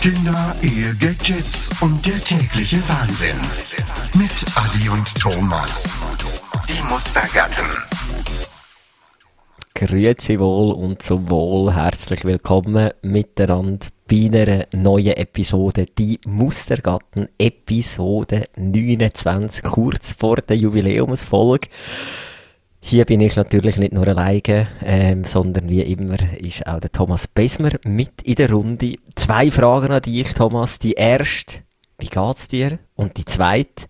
Kinder, Ehe, Gadgets und der tägliche Wahnsinn. Mit Adi und Thomas. Die Mustergatten. Grüezi wohl und zum Wohl. Herzlich willkommen miteinander bei einer neuen Episode. Die Mustergatten Episode 29, kurz vor der Jubiläumsfolge. Hier bin ich natürlich nicht nur alleine, ähm, sondern wie immer ist auch der Thomas Besmer mit in der Runde. Zwei Fragen an dich, Thomas. Die erste, wie geht's dir? Und die zweite,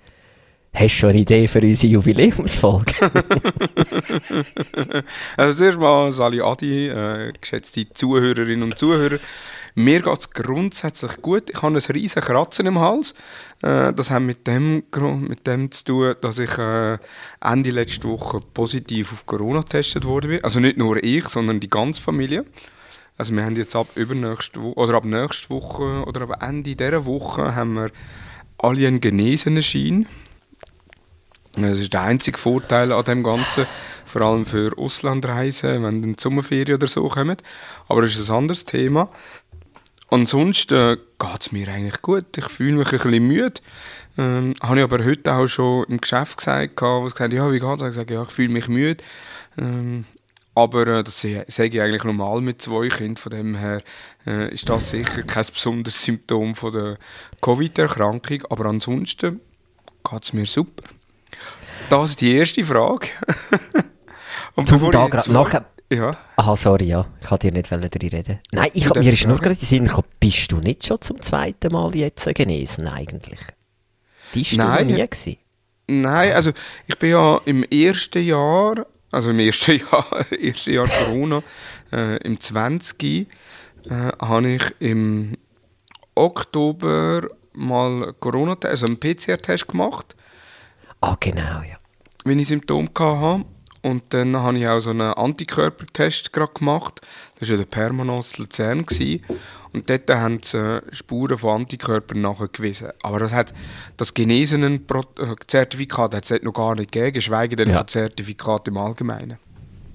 Hast du schon eine Idee für unsere Jubiläumsfolge? also zuerst mal Sali Adi, äh, geschätzte Zuhörerinnen und Zuhörer. Mir geht es grundsätzlich gut. Ich habe einen riesen Kratzen im Hals. Äh, das hat mit dem, mit dem zu tun, dass ich äh, Ende letzte Woche positiv auf Corona getestet wurde. Also nicht nur ich, sondern die ganze Familie. Also wir haben jetzt ab übernächste Woche, oder ab nächste Woche oder ab Ende dieser Woche haben wir alle einen genesenen Schein. Das ist der einzige Vorteil an dem Ganzen, vor allem für Auslandreisen, wenn dann Sommerferien oder so kommen. Aber das ist ein anderes Thema. Ansonsten äh, geht es mir eigentlich gut. Ich fühle mich ein bisschen müde. Ähm, habe ich aber heute auch schon im Geschäft gesagt, wo ich gesagt ja, wie geht es? Ich gesagt, ja, ich fühle mich müde. Ähm, aber äh, das sage ich eigentlich normal mit zwei Kindern. Von dem her äh, ist das sicher kein besonderes Symptom von der Covid-Erkrankung. Aber ansonsten geht es mir super. Das ist die erste Frage. Und Zum gerade nachher... Ja. Aha, sorry, ja. Ich wollte dir nicht reden. Nein, ich, mir ist nur gerade in Sinn bist du nicht schon zum zweiten Mal jetzt genesen eigentlich? Bist Nein. du noch nie gewesen? Nein, also ich bin ja im ersten Jahr, also im ersten Jahr, ersten Jahr Corona, äh, im 20. Äh, habe ich im Oktober mal Corona, also einen PCR-Test gemacht. Ah, genau, ja. Wenn ich Symptome hatte. Und dann habe ich auch so einen Antikörpertest gemacht. Das war ja der Permanos Luzern. Und dort haben sie Spuren von Antikörpern nachgewiesen. Aber das, hat, das genesenen äh, Zertifikat hat es noch gar nicht gegeben, geschweige denn ja. von Zertifikat im Allgemeinen.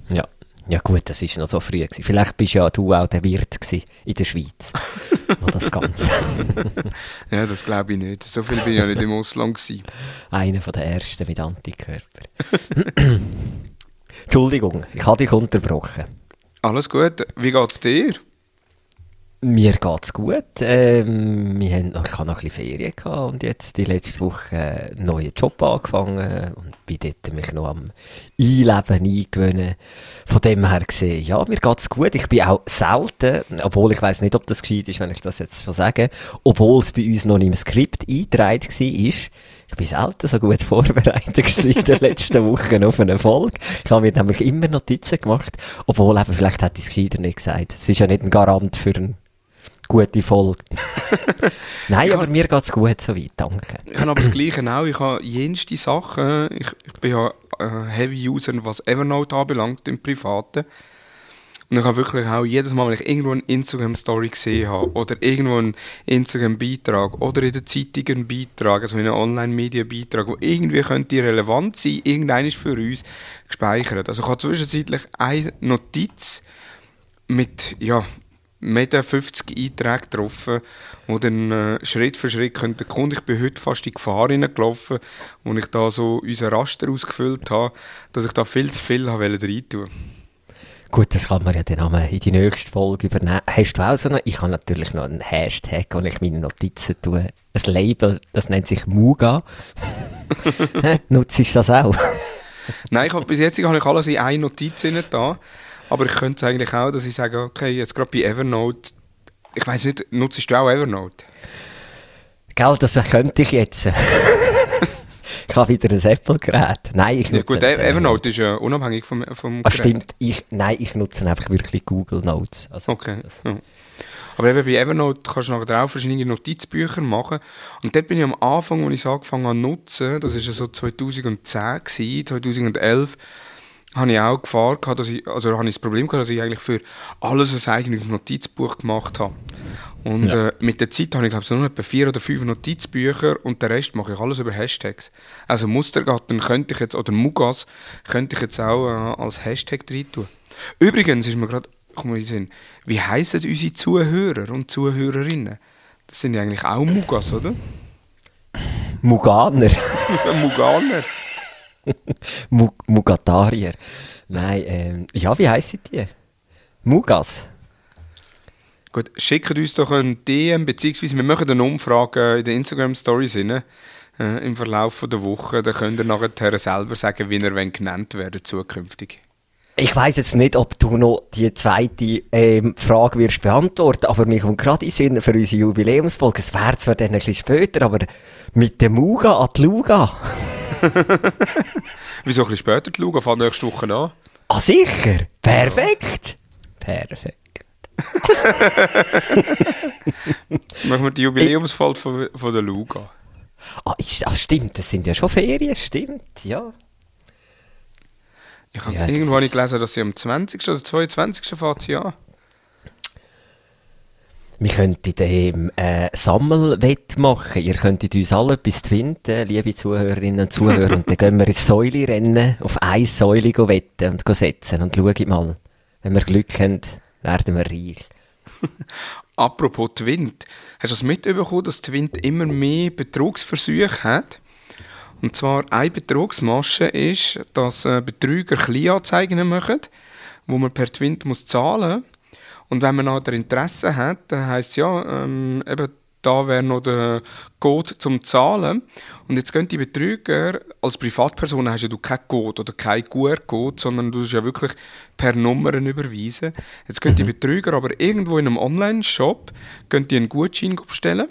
Ja. Ja gut, das war noch so früh. Gewesen. Vielleicht bist ja du auch der Wirt in der Schweiz. das Ganze. ja, das glaube ich nicht. So viel bin ich ja nicht im Ausland. Gewesen. Einer der ersten mit Antikörper. Entschuldigung, ich habe dich unterbrochen. Alles gut. Wie geht es dir? Mir geht es gut. Ähm, wir haben, ich hatte noch ein bisschen Ferien gehabt und jetzt die letzte Woche einen neuen Job angefangen und bin dort mich noch am Einleben eingewöhnen. Von dem her gesehen, ja, mir geht es gut. Ich bin auch selten, obwohl ich weiß nicht, ob das gescheit ist, wenn ich das jetzt schon sage, obwohl es bei uns noch nicht im Skript eingetragen war, ich bin selten so gut vorbereitet in den letzten Wochen auf eine Folge. Ich habe mir nämlich immer Notizen gemacht, obwohl eben, vielleicht hätte ich es gescheiter nicht gesagt. Es ist ja nicht ein Garant für eine gute Folge. Nein, aber mir geht es gut soweit, danke. Ich habe aber das Gleiche auch. Ich habe jenste Sachen. Ich, ich bin ja äh, Heavy-User, was Evernote anbelangt, im Privaten. Und ich habe wirklich auch jedes Mal, wenn ich irgendwo eine Instagram-Story gesehen habe oder irgendwo einen Instagram-Beitrag oder in der Zeitung einen Beitrag, also in einem Online-Media-Beitrag, der irgendwie könnte relevant sein, irgendein ist für uns gespeichert. Also ich habe zwischenzeitlich eine Notiz mit, ja, Meter 50 Einträge getroffen, wo dann äh, Schritt für Schritt könnte kommen. Ich bin heute fast in Gefahr hineingelaufen, wo ich da so unseren Raster ausgefüllt habe, dass ich da viel zu viel habe reintun Gut, das kann man ja dann in die nächste Folge übernehmen. Hast du auch so noch, ich habe natürlich noch einen Hashtag, wo ich meine Notizen tue. Ein Label, das nennt sich Muga. Nutzt du das auch? Nein, ich habe, bis jetzt habe ich alles in eine Notiz da. Aber ich könnte es eigentlich auch, dass ich sage, okay, jetzt gerade bei Evernote, ich weiß nicht, nutzt du auch Evernote? Gell, das könnte ich jetzt. ich habe wieder ein Apple-Gerät. Nein, ich nutze... Ja, gut, Evernote ist ja unabhängig vom, vom ah, Stimmt, ich, nein, ich nutze einfach wirklich Google Notes. Also, okay. Ja. Aber eben bei Evernote kannst du nachher auch verschiedene Notizbücher machen. Und dort bin ich am Anfang, als ich es angefangen habe zu nutzen, das war ja so 2010, 2011, habe ich auch Gefahr gehabt, dass ich, also habe ich das Problem gehabt, dass ich eigentlich für alles ein eigenes Notizbuch gemacht habe. Und ja. äh, mit der Zeit habe ich glaube ich nur etwa vier oder fünf Notizbücher und den Rest mache ich alles über Hashtags. Also Mustergatten könnte ich jetzt, oder Mugas könnte ich jetzt auch äh, als Hashtag rein tun. Übrigens ist mir gerade, wie heißen unsere Zuhörer und Zuhörerinnen? Das sind ja eigentlich auch Mugas, oder? Muganer. Muganer. Mug Mugatarier. Nein, ähm, ja, wie heissen die? Mugas. Gut, schickt uns doch ein DM, beziehungsweise wir machen eine Umfrage in den Instagram-Stories rein, äh, im Verlauf der Woche. Dann könnt ihr nachher selber sagen, wie ihr genannt werden zukünftig. Ich weiß jetzt nicht, ob du noch die zweite ähm, Frage wirst beantworten, aber mir kommt gerade in Sinn für unsere Jubiläumsfolge. Es wäre zwar dann ein bisschen später, aber mit dem Muga an die Luga. Wieso ein bisschen später Luga? Fang nächste Woche an. Ah, sicher? Perfekt. Perfekt. Machen wir die Jubiläumsfolge von, von der Luga. Ah, ist, ah, stimmt, das sind ja schon Ferien, stimmt, ja. Ich habe Ja, irgendwo ist- gelesen, dass sie am 20. oder 22. fährt sie an. Wir könnten dem äh, Sammelwett machen. Ihr könntet uns alle etwas finden, liebe Zuhörerinnen und Zuhörer. und dann gehen wir ins Säulerennen, auf eine Säule wetten und setzen. Und schauen mal, wenn wir Glück haben, werden wir reich. Apropos Twint. Hast du das mitbekommen, dass Twint immer mehr Betrugsversuche hat? Und zwar eine Betrugsmasche ist, dass äh, Betrüger Kleinanzeigen machen, wo man per Twint muss zahlen muss. Und wenn man nachher Interesse hat, dann heisst ja, ähm, eben, da wäre noch der Code zum Zahlen. Und jetzt gehen die Betrüger, als Privatperson hast ja du keinen Code oder keinen QR-Code, sondern du musst ja wirklich per Nummern überweisen. Jetzt gehen die Betrüger aber irgendwo in einem Online-Shop, gehen die einen Gutschein bestellen,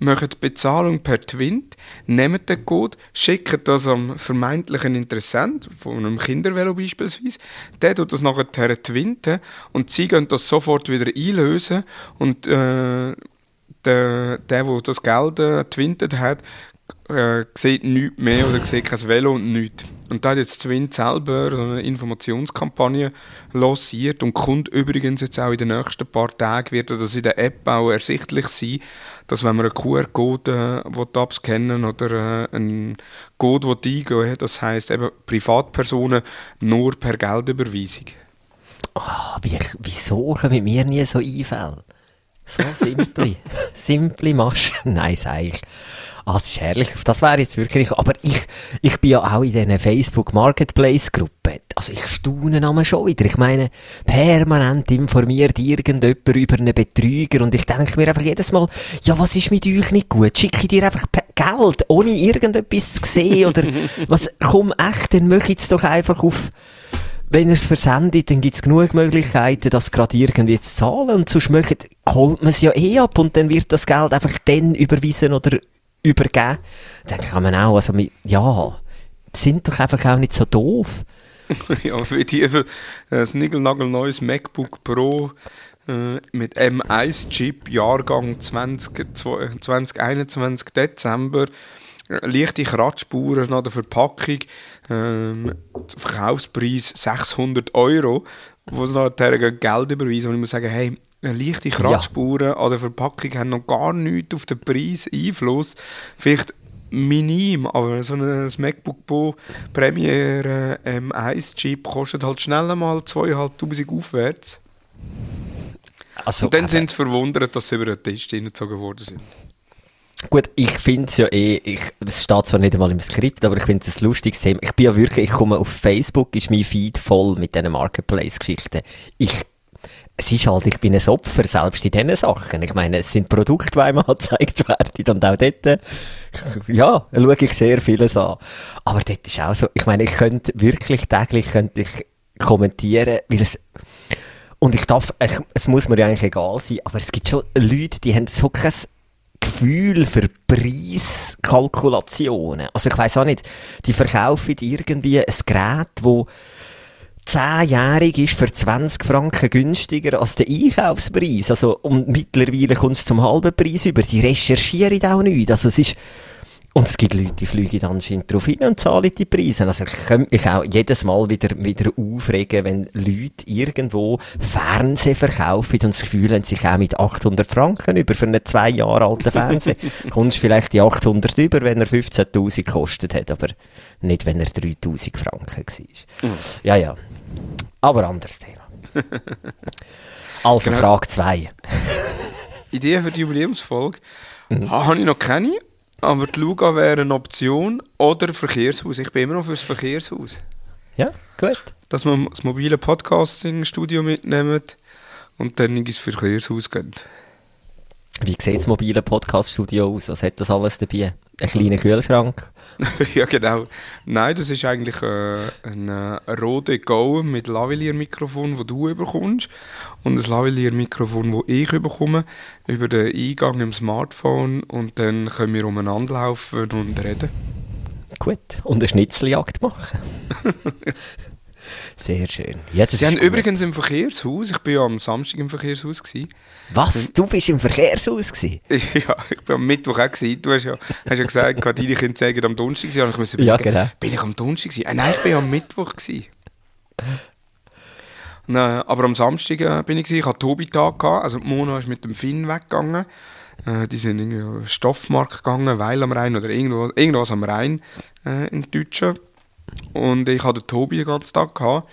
die Bezahlung per Twint, nehmen den Code, schicken das am vermeintlichen Interessent, von einem Kindervelo beispielsweise, der tut das nachher twinten und sie gehen das sofort wieder einlösen und äh, der, der, der das Geld äh, twintet hat, äh, sieht nichts mehr oder sieht kein Velo und nichts. Und da hat jetzt Twint selber so eine Informationskampagne lanciert und kommt übrigens jetzt auch in den nächsten paar Tagen, wird das in der App auch ersichtlich sein, dass wenn man einen QR-Code äh, will abscannen oder äh, einen Code will das heisst eben Privatpersonen nur per Geldüberweisung. Wie, wieso kommen mir nie so Einfälle? So simple. simple Maschen. Nein, sag ich. Ah, das ist herrlich. Das wäre jetzt wirklich. Aber ich, ich bin ja auch in diesen Facebook Marketplace Gruppe. Also ich staune einmal schon wieder. Ich meine, permanent informiert irgendjemand über einen Betrüger und ich denke mir einfach jedes Mal, ja, was ist mit euch nicht gut? Schicke ich dir einfach Geld, ohne irgendetwas zu sehen oder was? Komm echt, dann mach jetzt doch einfach auf wenn er es versendet, dann gibt es genug Möglichkeiten, das gerade irgendwie zu zahlen. Und sonst möcht, holt man es ja eh ab und dann wird das Geld einfach dann überwiesen oder übergeben. Dann kann man auch, also ja, sind doch einfach auch nicht so doof. ja, wie die äh, das neues MacBook Pro äh, mit M1-Chip, Jahrgang 20, 2021 Dezember. Äh, Leichte Kratzspuren an der Verpackung, ähm, Verkaufspreis 600 Euro, wo sie nachher Geld überweisen. Und ich muss sagen, hey, leichte Kratzspuren an der Verpackung haben noch gar nichts auf den Preis Einfluss. Vielleicht minim, aber so ein MacBook Pro Premiere äh, M1-Chip kostet halt schnell einmal 2'500 aufwärts. Also, Und dann eben- sind sie verwundert, dass sie über den Tisch hingezogen worden sind. Gut, ich finde es ja eh, ich, das steht zwar nicht einmal im Skript, aber ich finde es ein lustiges Thema. Ich bin ja wirklich, ich komme auf Facebook, ist mein Feed voll mit diesen Marketplace-Geschichten. Ich, es ist halt, ich bin ein Opfer, selbst in diesen Sachen. Ich meine, es sind Produkte, die einem angezeigt werden und auch dort, äh, ja, schaue ich sehr vieles an. Aber dort ist auch so, ich meine, ich könnte wirklich täglich könnte ich kommentieren, weil es, und ich darf, ich, es muss mir ja eigentlich egal sein, aber es gibt schon Leute, die haben so kein Gefühl für Preiskalkulationen. Also ich weiß auch nicht, die verkaufen irgendwie ein Gerät, wo zehnjährig ist für 20 Franken günstiger als der Einkaufspreis. Also, und mittlerweile kommt es zum halben Preis über. Die recherchieren auch nicht. Also es ist, und es gibt Leute, die fliegen anscheinend drauf hin und zahlen die Preise. Also ich kann mich auch jedes Mal wieder, wieder aufregen, wenn Leute irgendwo Fernsehen verkaufen und das Gefühl haben, sich auch mit 800 Franken über für einen zwei Jahre alten Fernseher. Kommst vielleicht die 800 über, wenn er 15.000 gekostet hat, aber nicht, wenn er 3.000 Franken war. Ja, ja. Aber anderes Thema. Also Genau. Frage 2. Idee für die Jubiläumsfolge Mhm. ha- habe ich noch keine, aber die Luga wäre eine Option oder Verkehrshaus. Ich bin immer noch fürs Verkehrshaus. Ja, gut. Dass wir das mobile Podcasting-Studio mitnehmen und dann ins Verkehrshaus gehen. Wie sieht das mobile Podcast-Studio aus? Was hat das alles dabei? Ein kleiner Kühlschrank? ja, genau. Nein, das ist eigentlich äh, ein äh, Rode Go mit Lavalier-Mikrofon, das du bekommst. Und ein Lavalier-Mikrofon, das ich bekomme, über den Eingang im Smartphone. Und dann können wir umeinander laufen und reden. Gut. Und eine Schnitzeljagd machen. Sehr schön. Das Sie haben gut. übrigens im Verkehrshaus, ich bin ja am Samstag im Verkehrshaus gewesen. Was? Du bist im Verkehrshaus gewesen? Ja, ich bin am Mittwoch auch gewesen. Du hast ja, hast ja gesagt, deine Kinder zeigen am Donnerstag gewesen. Ich musste Ja, genau. Bin ich am Donnerstag gewesen? Äh, nein, ich bin ja am Mittwoch gewesen. Nein, aber am Samstag äh, bin ich gewesen. Ich hatte Tobi-Tag. Also Mona ist mit dem Finn weggegangen. Äh, die sind irgendwie Stoffmarkt gegangen, Weil am Rhein oder irgendwas, irgendwas am Rhein äh, in Deutschen. Und ich hatte Tobi den ganzen Tag gehabt.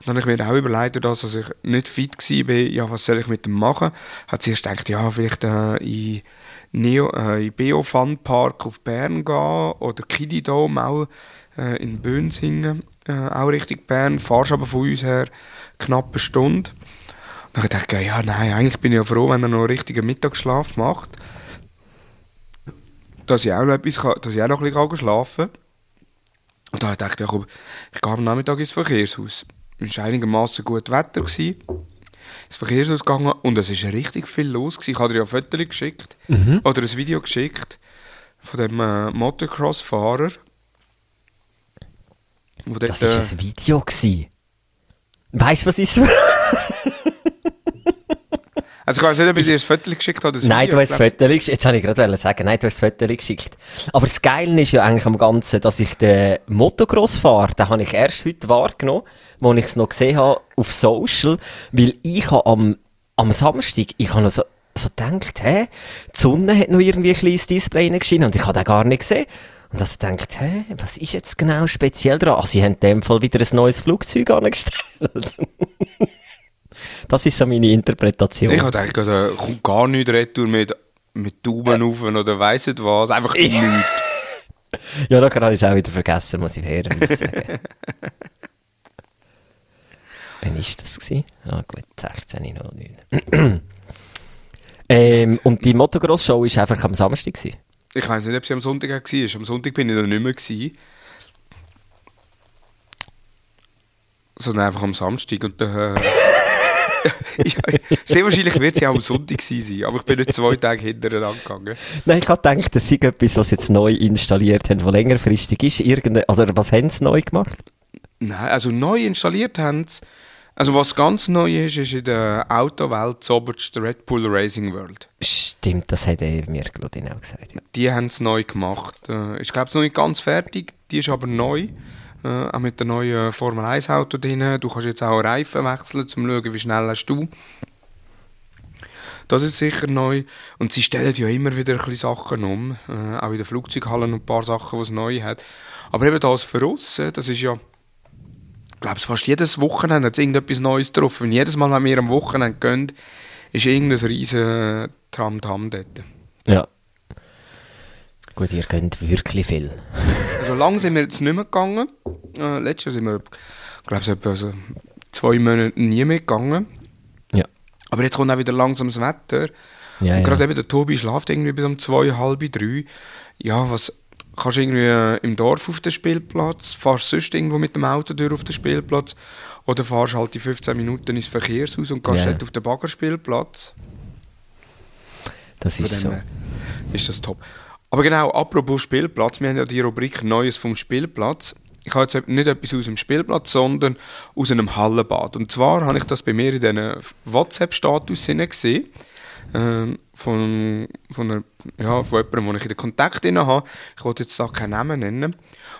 Und dann habe ich mir auch überlegt, dass ich nicht fit war, ja, was soll ich mit dem machen? Hat sie erst gedacht, ja, vielleicht äh, in Neo, äh, in Beo Fun Park auf Bern gehen oder Kiddy Dome auch äh, in Bönsingen, äh, auch Richtung Bern. Fahrst aber von uns her knapp eine Stunde. Dann habe ich ja, nein, eigentlich bin ich ja froh, wenn er noch einen richtigen Mittagsschlaf macht. Dass ich auch noch, etwas dass ich auch noch ein bisschen schlafen kann. Und da habe ich komm, ich gehe am Nachmittag ins Verkehrshaus. Es war einigermaßen gut Wetter. Gewesen. Ins Verkehrshaus gegangen und es war richtig viel los. Gewesen. Ich habe dir ja ein Foto geschickt oder ein Video geschickt von dem äh, Motocross-Fahrer. Das äh, war ein Video. Gewesen. Weißt du, was ist? Also ich weiß nicht, ob ich dir das Foto geschickt habe. Nein, du hast das Foto geschickt. Jetzt wollte ich gerade sagen, nein, du hast das Foto geschickt. Aber das Geile ist ja eigentlich am Ganzen, dass ich den Motocross fahre, den habe ich erst heute wahrgenommen, wo ich es noch gesehen habe auf Social, weil ich habe am, am Samstag, ich habe noch so, so gedacht, hä, die Sonne hat noch irgendwie ein kleines Display reingeschienen und ich habe den gar nicht gesehen. Und also gedacht, hä, was ist jetzt genau speziell dran? Ah, sie haben in dem Fall wieder ein neues Flugzeug angestellt. das ist so meine Interpretation. Ich habe gedacht, also, kommt gar nichts retour mit, mit Daumen auf oder weiss nicht was. Einfach nichts. Ja, da habe ich es auch wieder vergessen, muss ich fairerweise sagen. Wann war das? Gewesen? Ah gut, 16.09. ähm, und die Motocross-Show war einfach am Samstag. Gewesen. Ich weiß nicht, ob sie am Sonntag auch war. Am Sonntag bin ich dann nicht mehr. Gewesen. Sondern einfach am Samstag. Und dann, äh, ja, sehr wahrscheinlich wird sie auch am Sonntag sein. Aber ich bin nicht zwei Tage hintereinander gegangen. Nein, ich habe gedacht, das sei etwas, was sie jetzt neu installiert haben, was längerfristig ist. Irgende, also was haben sie neu gemacht? Nein, also neu installiert haben sie. Also was ganz neu ist, ist in der Autowelt zoberst der Red Bull Racing World. Stimmt, das hat mir Claudine auch gesagt. Ja. Die haben es neu gemacht. Äh, Ich glaube, es ist noch nicht ganz fertig, die ist aber neu. Äh, auch mit dem neuen Formel 1 Auto drin. Du kannst jetzt auch Reifen wechseln, um zu schauen, wie schnell hast du. Das ist sicher neu. Und sie stellen ja immer wieder ein bisschen Sachen um. Äh, auch in den Flugzeughallen ein paar Sachen, die es neu hat. Aber eben das für uns, äh, das ist ja, ich glaube, fast jedes Wochenende hat es irgendetwas Neues drauf. Wenn jedes Mal, wenn wir am Wochenende gehen, ist irgendein riesen Tram-Tam dort. ja. Gut, ihr könnt wirklich viel. Also lang sind wir jetzt nicht mehr gegangen. Äh, letztes Jahr sind wir, glaube ich, etwa so zwei Monate nie mehr gegangen. Ja. Aber jetzt kommt auch wieder langsam das Wetter. Ja, und ja. gerade eben der Tobi schlaft irgendwie bis um zwei, halb drei. Ja, was kannst du irgendwie äh, im Dorf auf den Spielplatz, fahrst sonst irgendwo mit dem Auto durch auf den Spielplatz oder fahrst halt die 15 Minuten ins Verkehrshaus und gehst Ja. dort auf den Baggerspielplatz. Das ist so. ist das top. Aber genau, apropos Spielplatz, wir haben ja die Rubrik Neues vom Spielplatz. Ich habe jetzt nicht etwas aus dem Spielplatz, sondern aus einem Hallenbad. Und zwar habe ich das bei mir in diesen WhatsApp-Status gesehen. Ähm, von, von, einer, ja, von jemandem, wo ich in den Kontakt habe. Ich wollte jetzt da keinen Namen nennen.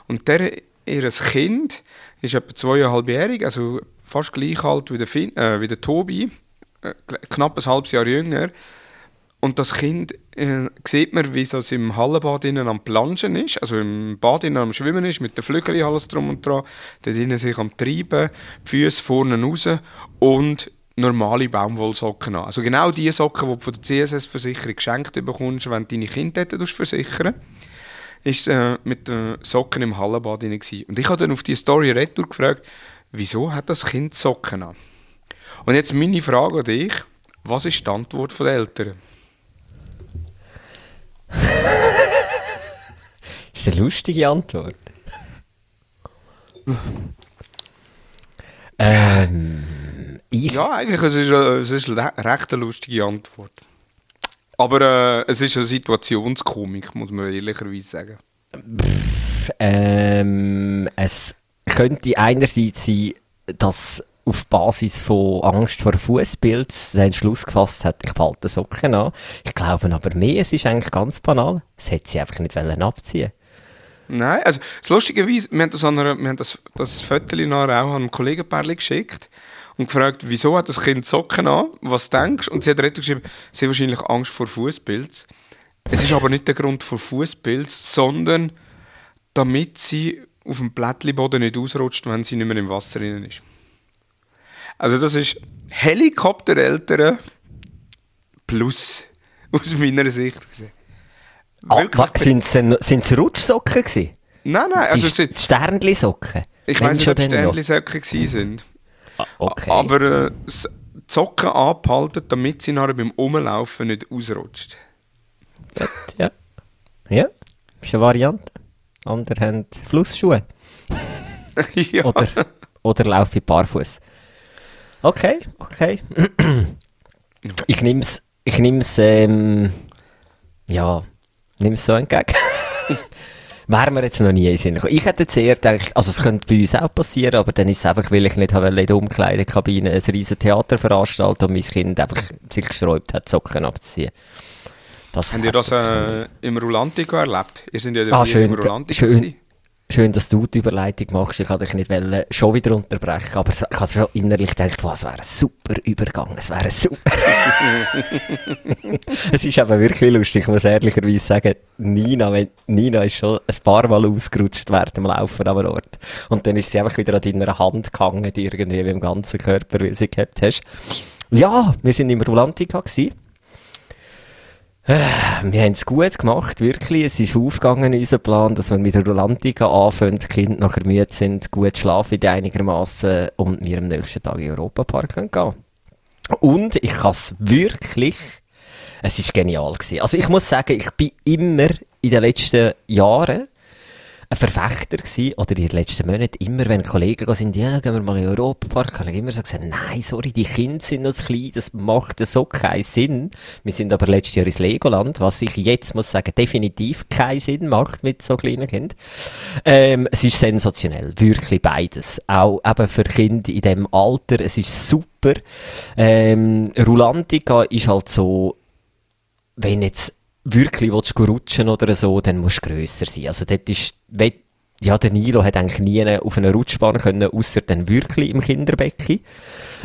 Und der, ihr Kind ist etwa zweieinhalbjährig, also fast gleich alt wie der, Finn, äh, wie der Tobi, äh, knapp ein halbes Jahr jünger. Und das Kind äh, sieht man, wie es im Hallenbad innen am Planschen ist, also im Bad innen am Schwimmen ist, mit den Flügeln alles drum und dran, dort innen sich am Treiben, die Füße vorne raus und normale Baumwollsocken an. Also genau die Socken, die du von der CSS-Versicherung geschenkt bekommst, wenn du deine Kinder dort versichern ist äh, mit den Socken im Hallenbad drin. Und ich habe dann auf die Story Retour gefragt, wieso hat das Kind Socken an? Und jetzt meine Frage an dich, was ist die Antwort der Eltern? Ist eine lustige Antwort. ähm, ich, Ja, eigentlich es ist es ist eine recht eine lustige Antwort. Aber äh, es ist eine Situationskomik, muss man ehrlicherweise sagen. ähm, es könnte einerseits sein, dass auf Basis von Angst vor Fußpilz den Entschluss gefasst hat, ich behalte Socken an. Ich glaube aber mehr, es ist eigentlich ganz banal. Es hätte sie einfach nicht wollen abziehen Nein, also das Lustigerweise, wir haben das, einer, wir haben das, das Foto nachher auch an einem Kollegenpärchen geschickt und gefragt, wieso hat das Kind Socken an, was denkst du? Und sie hat direkt geschrieben, sie hat wahrscheinlich Angst vor Fußpilz. Es ist aber nicht der Grund vor Fußpilz, sondern damit sie auf dem Plättchenboden nicht ausrutscht, wenn sie nicht mehr im Wasser drin ist. Also das ist Helikoptereltern plus aus meiner Sicht gesehen. Ah, sind es Rutschsocken gewesen? Nein, nein, also die Sternli-Socken? ich weiß nicht, ob. Sternli-Socken gewesen sind. Ah, Okay. Aber äh, Socken angehalten, damit sie nachher beim Umlaufen nicht ausrutscht. Gut, ja. Ja, ist eine Variante. Andere haben Flussschuhe. ja. Oder, oder laufe ich barfuß. Okay, okay. ich nehme es, ich nehm's, ähm, ja, nehme es so entgegen. Wäre mir jetzt noch nie in Sinn gekommen. Ich hätte jetzt eher gedacht, also es könnte bei uns auch passieren, aber dann ist es einfach, weil ich nicht in der Umkleidekabine ein riesen Theater veranstalten und mein Kind einfach sich gesträubt hat, Socken abzuziehen. Das Habt ihr das äh, im Rolantico erlebt? Ihr seid ja Ah, schön, im Rolantico schön. gewesen. Schön, dass du die Überleitung machst. Ich wollte dich nicht wollen, schon wieder unterbrechen, aber ich habe schon innerlich gedacht, wow, es wäre ein super Übergang, es wäre super. es ist aber wirklich lustig, ich muss ehrlicherweise sagen, Nina, wenn, Nina ist schon ein paar Mal ausgerutscht während dem Laufen am Ort. Und dann ist sie einfach wieder an deiner Hand gehangen, die irgendwie mit dem ganzen Körper, weil sie gehabt hast. Ja, wir sind im Rolantica gewesen. Wir haben es gut gemacht, wirklich. Es ist aufgegangen in unserem Plan, dass wir mit der Rolantica anfangen, die Kinder nachher müde sind, gut schlafen einigermaßen und wir am nächsten Tag in den Europapark können gehen. Und ich kann es wirklich, es ist genial gewesen. Also ich muss sagen, ich bin immer in den letzten Jahren ein Verfechter gewesen, oder in den letzten Monaten immer, wenn Kollegen sind, ja, gehen wir mal in den Europapark, habe ich immer so gesagt, nein, sorry, die Kinder sind noch zu klein, das macht so keinen Sinn. Wir sind aber letztes Jahr ins Legoland, was ich jetzt muss sagen, definitiv keinen Sinn macht mit so kleinen Kindern. Ähm, es ist sensationell, wirklich beides. Auch eben für Kinder in dem Alter, es ist super. Ähm, Rulantica ist halt so, wenn jetzt wirklich willst, du rutschen oder so, dann musst du grösser sein. Also dort ist, ja, der Nilo hat eigentlich nie auf einer Rutschbahn können, ausser dann wirklich im Kinderbecken.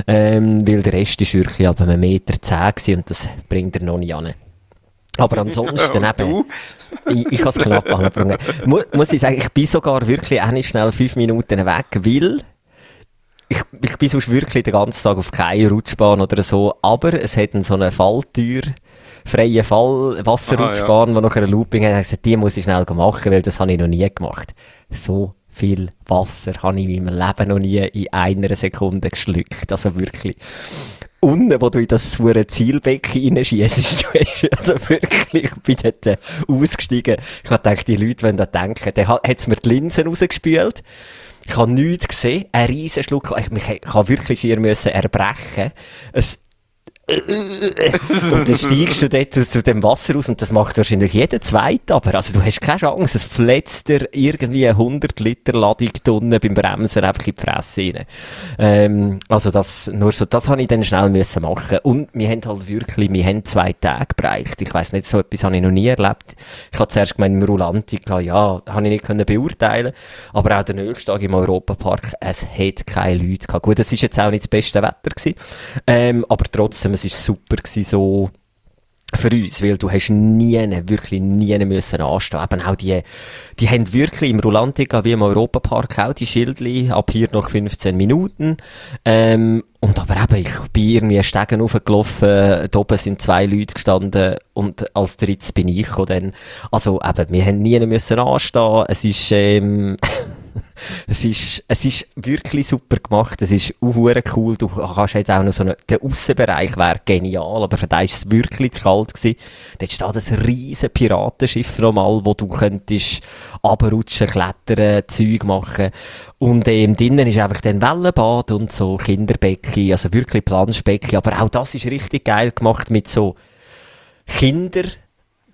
Ähm, weil der Rest ist wirklich ab einem Meter zehn und das bringt er noch nicht an. Aber ansonsten eben, ich, ich habe es knapp angebracht. Mu muss ich sagen, ich bin sogar wirklich auch nicht schnell fünf Minuten weg, weil ich, ich bin sonst wirklich den ganzen Tag auf keine Rutschbahn oder so, aber es hat so eine Falltür, freie Fall, Wasserrutschbahn, die nachher ein Looping hat. Ich habe gesagt, die muss ich schnell machen, weil das habe ich noch nie gemacht. So viel Wasser habe ich in meinem Leben noch nie in einer Sekunde geschluckt. Also wirklich. Unten, wo du in das verdammte Zielbecken hast also wirklich, ich bin dort äh, ausgestiegen. Ich habe gedacht, die Leute wollen da denken, dann hat es mir die Linsen rausgespült. Ich habe nichts gesehen, ein riesen Schluck, ich, mich, ich habe wirklich schier müssen erbrechen. Es, und dann steigst du dort aus dem Wasser raus und das macht wahrscheinlich jeder Zweite, aber also du hast keine Chance, es fletzt dir irgendwie eine 100 Liter Ladung Tonnen beim Bremsen einfach in die Fresse rein. Ähm, also das, nur so, das habe ich dann schnell müssen machen und wir haben halt wirklich, wir haben zwei Tage gereicht. Ich weiss nicht, so etwas habe ich noch nie erlebt. Ich habe zuerst gemeint, im Rulantica, ja, habe ich nicht können beurteilen, aber auch der nächste Tag im Europapark, es hat keine Leute gehabt. Gut, es ist jetzt auch nicht das beste Wetter gewesen, ähm, aber trotzdem, es ist super gewesen, so, für uns, weil du hast nie, wirklich nie müssen anstehen. Eben auch die, die haben wirklich im Rolantica wie im Europapark auch die Schildli, ab hier noch 15 Minuten. Ähm, und aber eben, ich bin irgendwie Stegen hochgelaufen, da oben sind zwei Leute gestanden und als drittes bin ich dann. Also eben, wir haben nie müssen anstehen. Es ist, ähm, es ist, es ist wirklich super gemacht. Es ist auch cool. Du kannst jetzt auch noch so einen, der Aussenbereich wäre genial, aber für dich ist es wirklich zu kalt gewesen. Dort steht ein riesen Piratenschiff nochmal, wo du könntest runterrutschen, klettern, Zeug machen. Und ähm, drinnen ist einfach dann Wellenbad und so Kinderbecken, also wirklich Planschbecken. Aber auch das ist richtig geil gemacht mit so Kinder,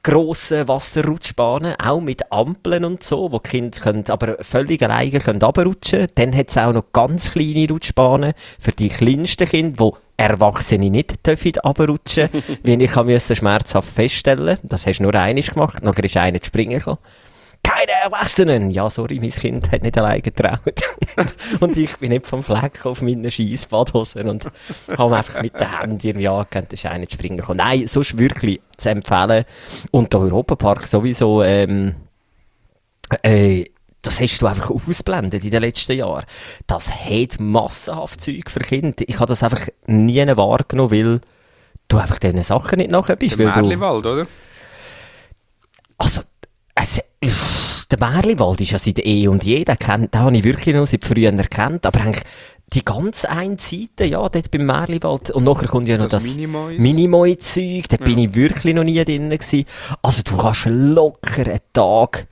grossen Wasserrutschbahnen, auch mit Ampeln und so, wo die Kinder können, aber völlig alleine können runterrutschen. Dann hat es auch noch ganz kleine Rutschbahnen für die kleinsten Kinder, wo Erwachsene nicht dürfen runterrutschen, wie ich musste schmerzhaft feststellen. Das hast du nur einiges gemacht, dann ist einer zu springen gekommen keine Erwachsenen. Ja, sorry, mein Kind hat nicht allein getraut. und ich bin nicht vom Fleck auf meinen Scheissbadhosen und habe einfach mit den Händen irgendwie angegeben, dass einer springen kann. Nein, sonst wirklich zu empfehlen. Und der Europapark sowieso, ähm, äh, das hast du einfach ausblendet in den letzten Jahren. Das hat massenhaft Zeug für Kinder. Ich habe das einfach nie wahrgenommen, weil du einfach diesen Sachen nicht nachher bist. Der Märliwald, oder? Also, es, der Märliwald ist ja seit eh und je, den, kennt, den habe ich wirklich noch seit früher erkannt, aber eigentlich die ganz eine Seite, ja, dort beim Märliwald. Und nachher kommt ja noch das, das Minimoy-Zeug, da ja. bin ich wirklich noch nie drin gewesen. Also du kannst locker einen Tag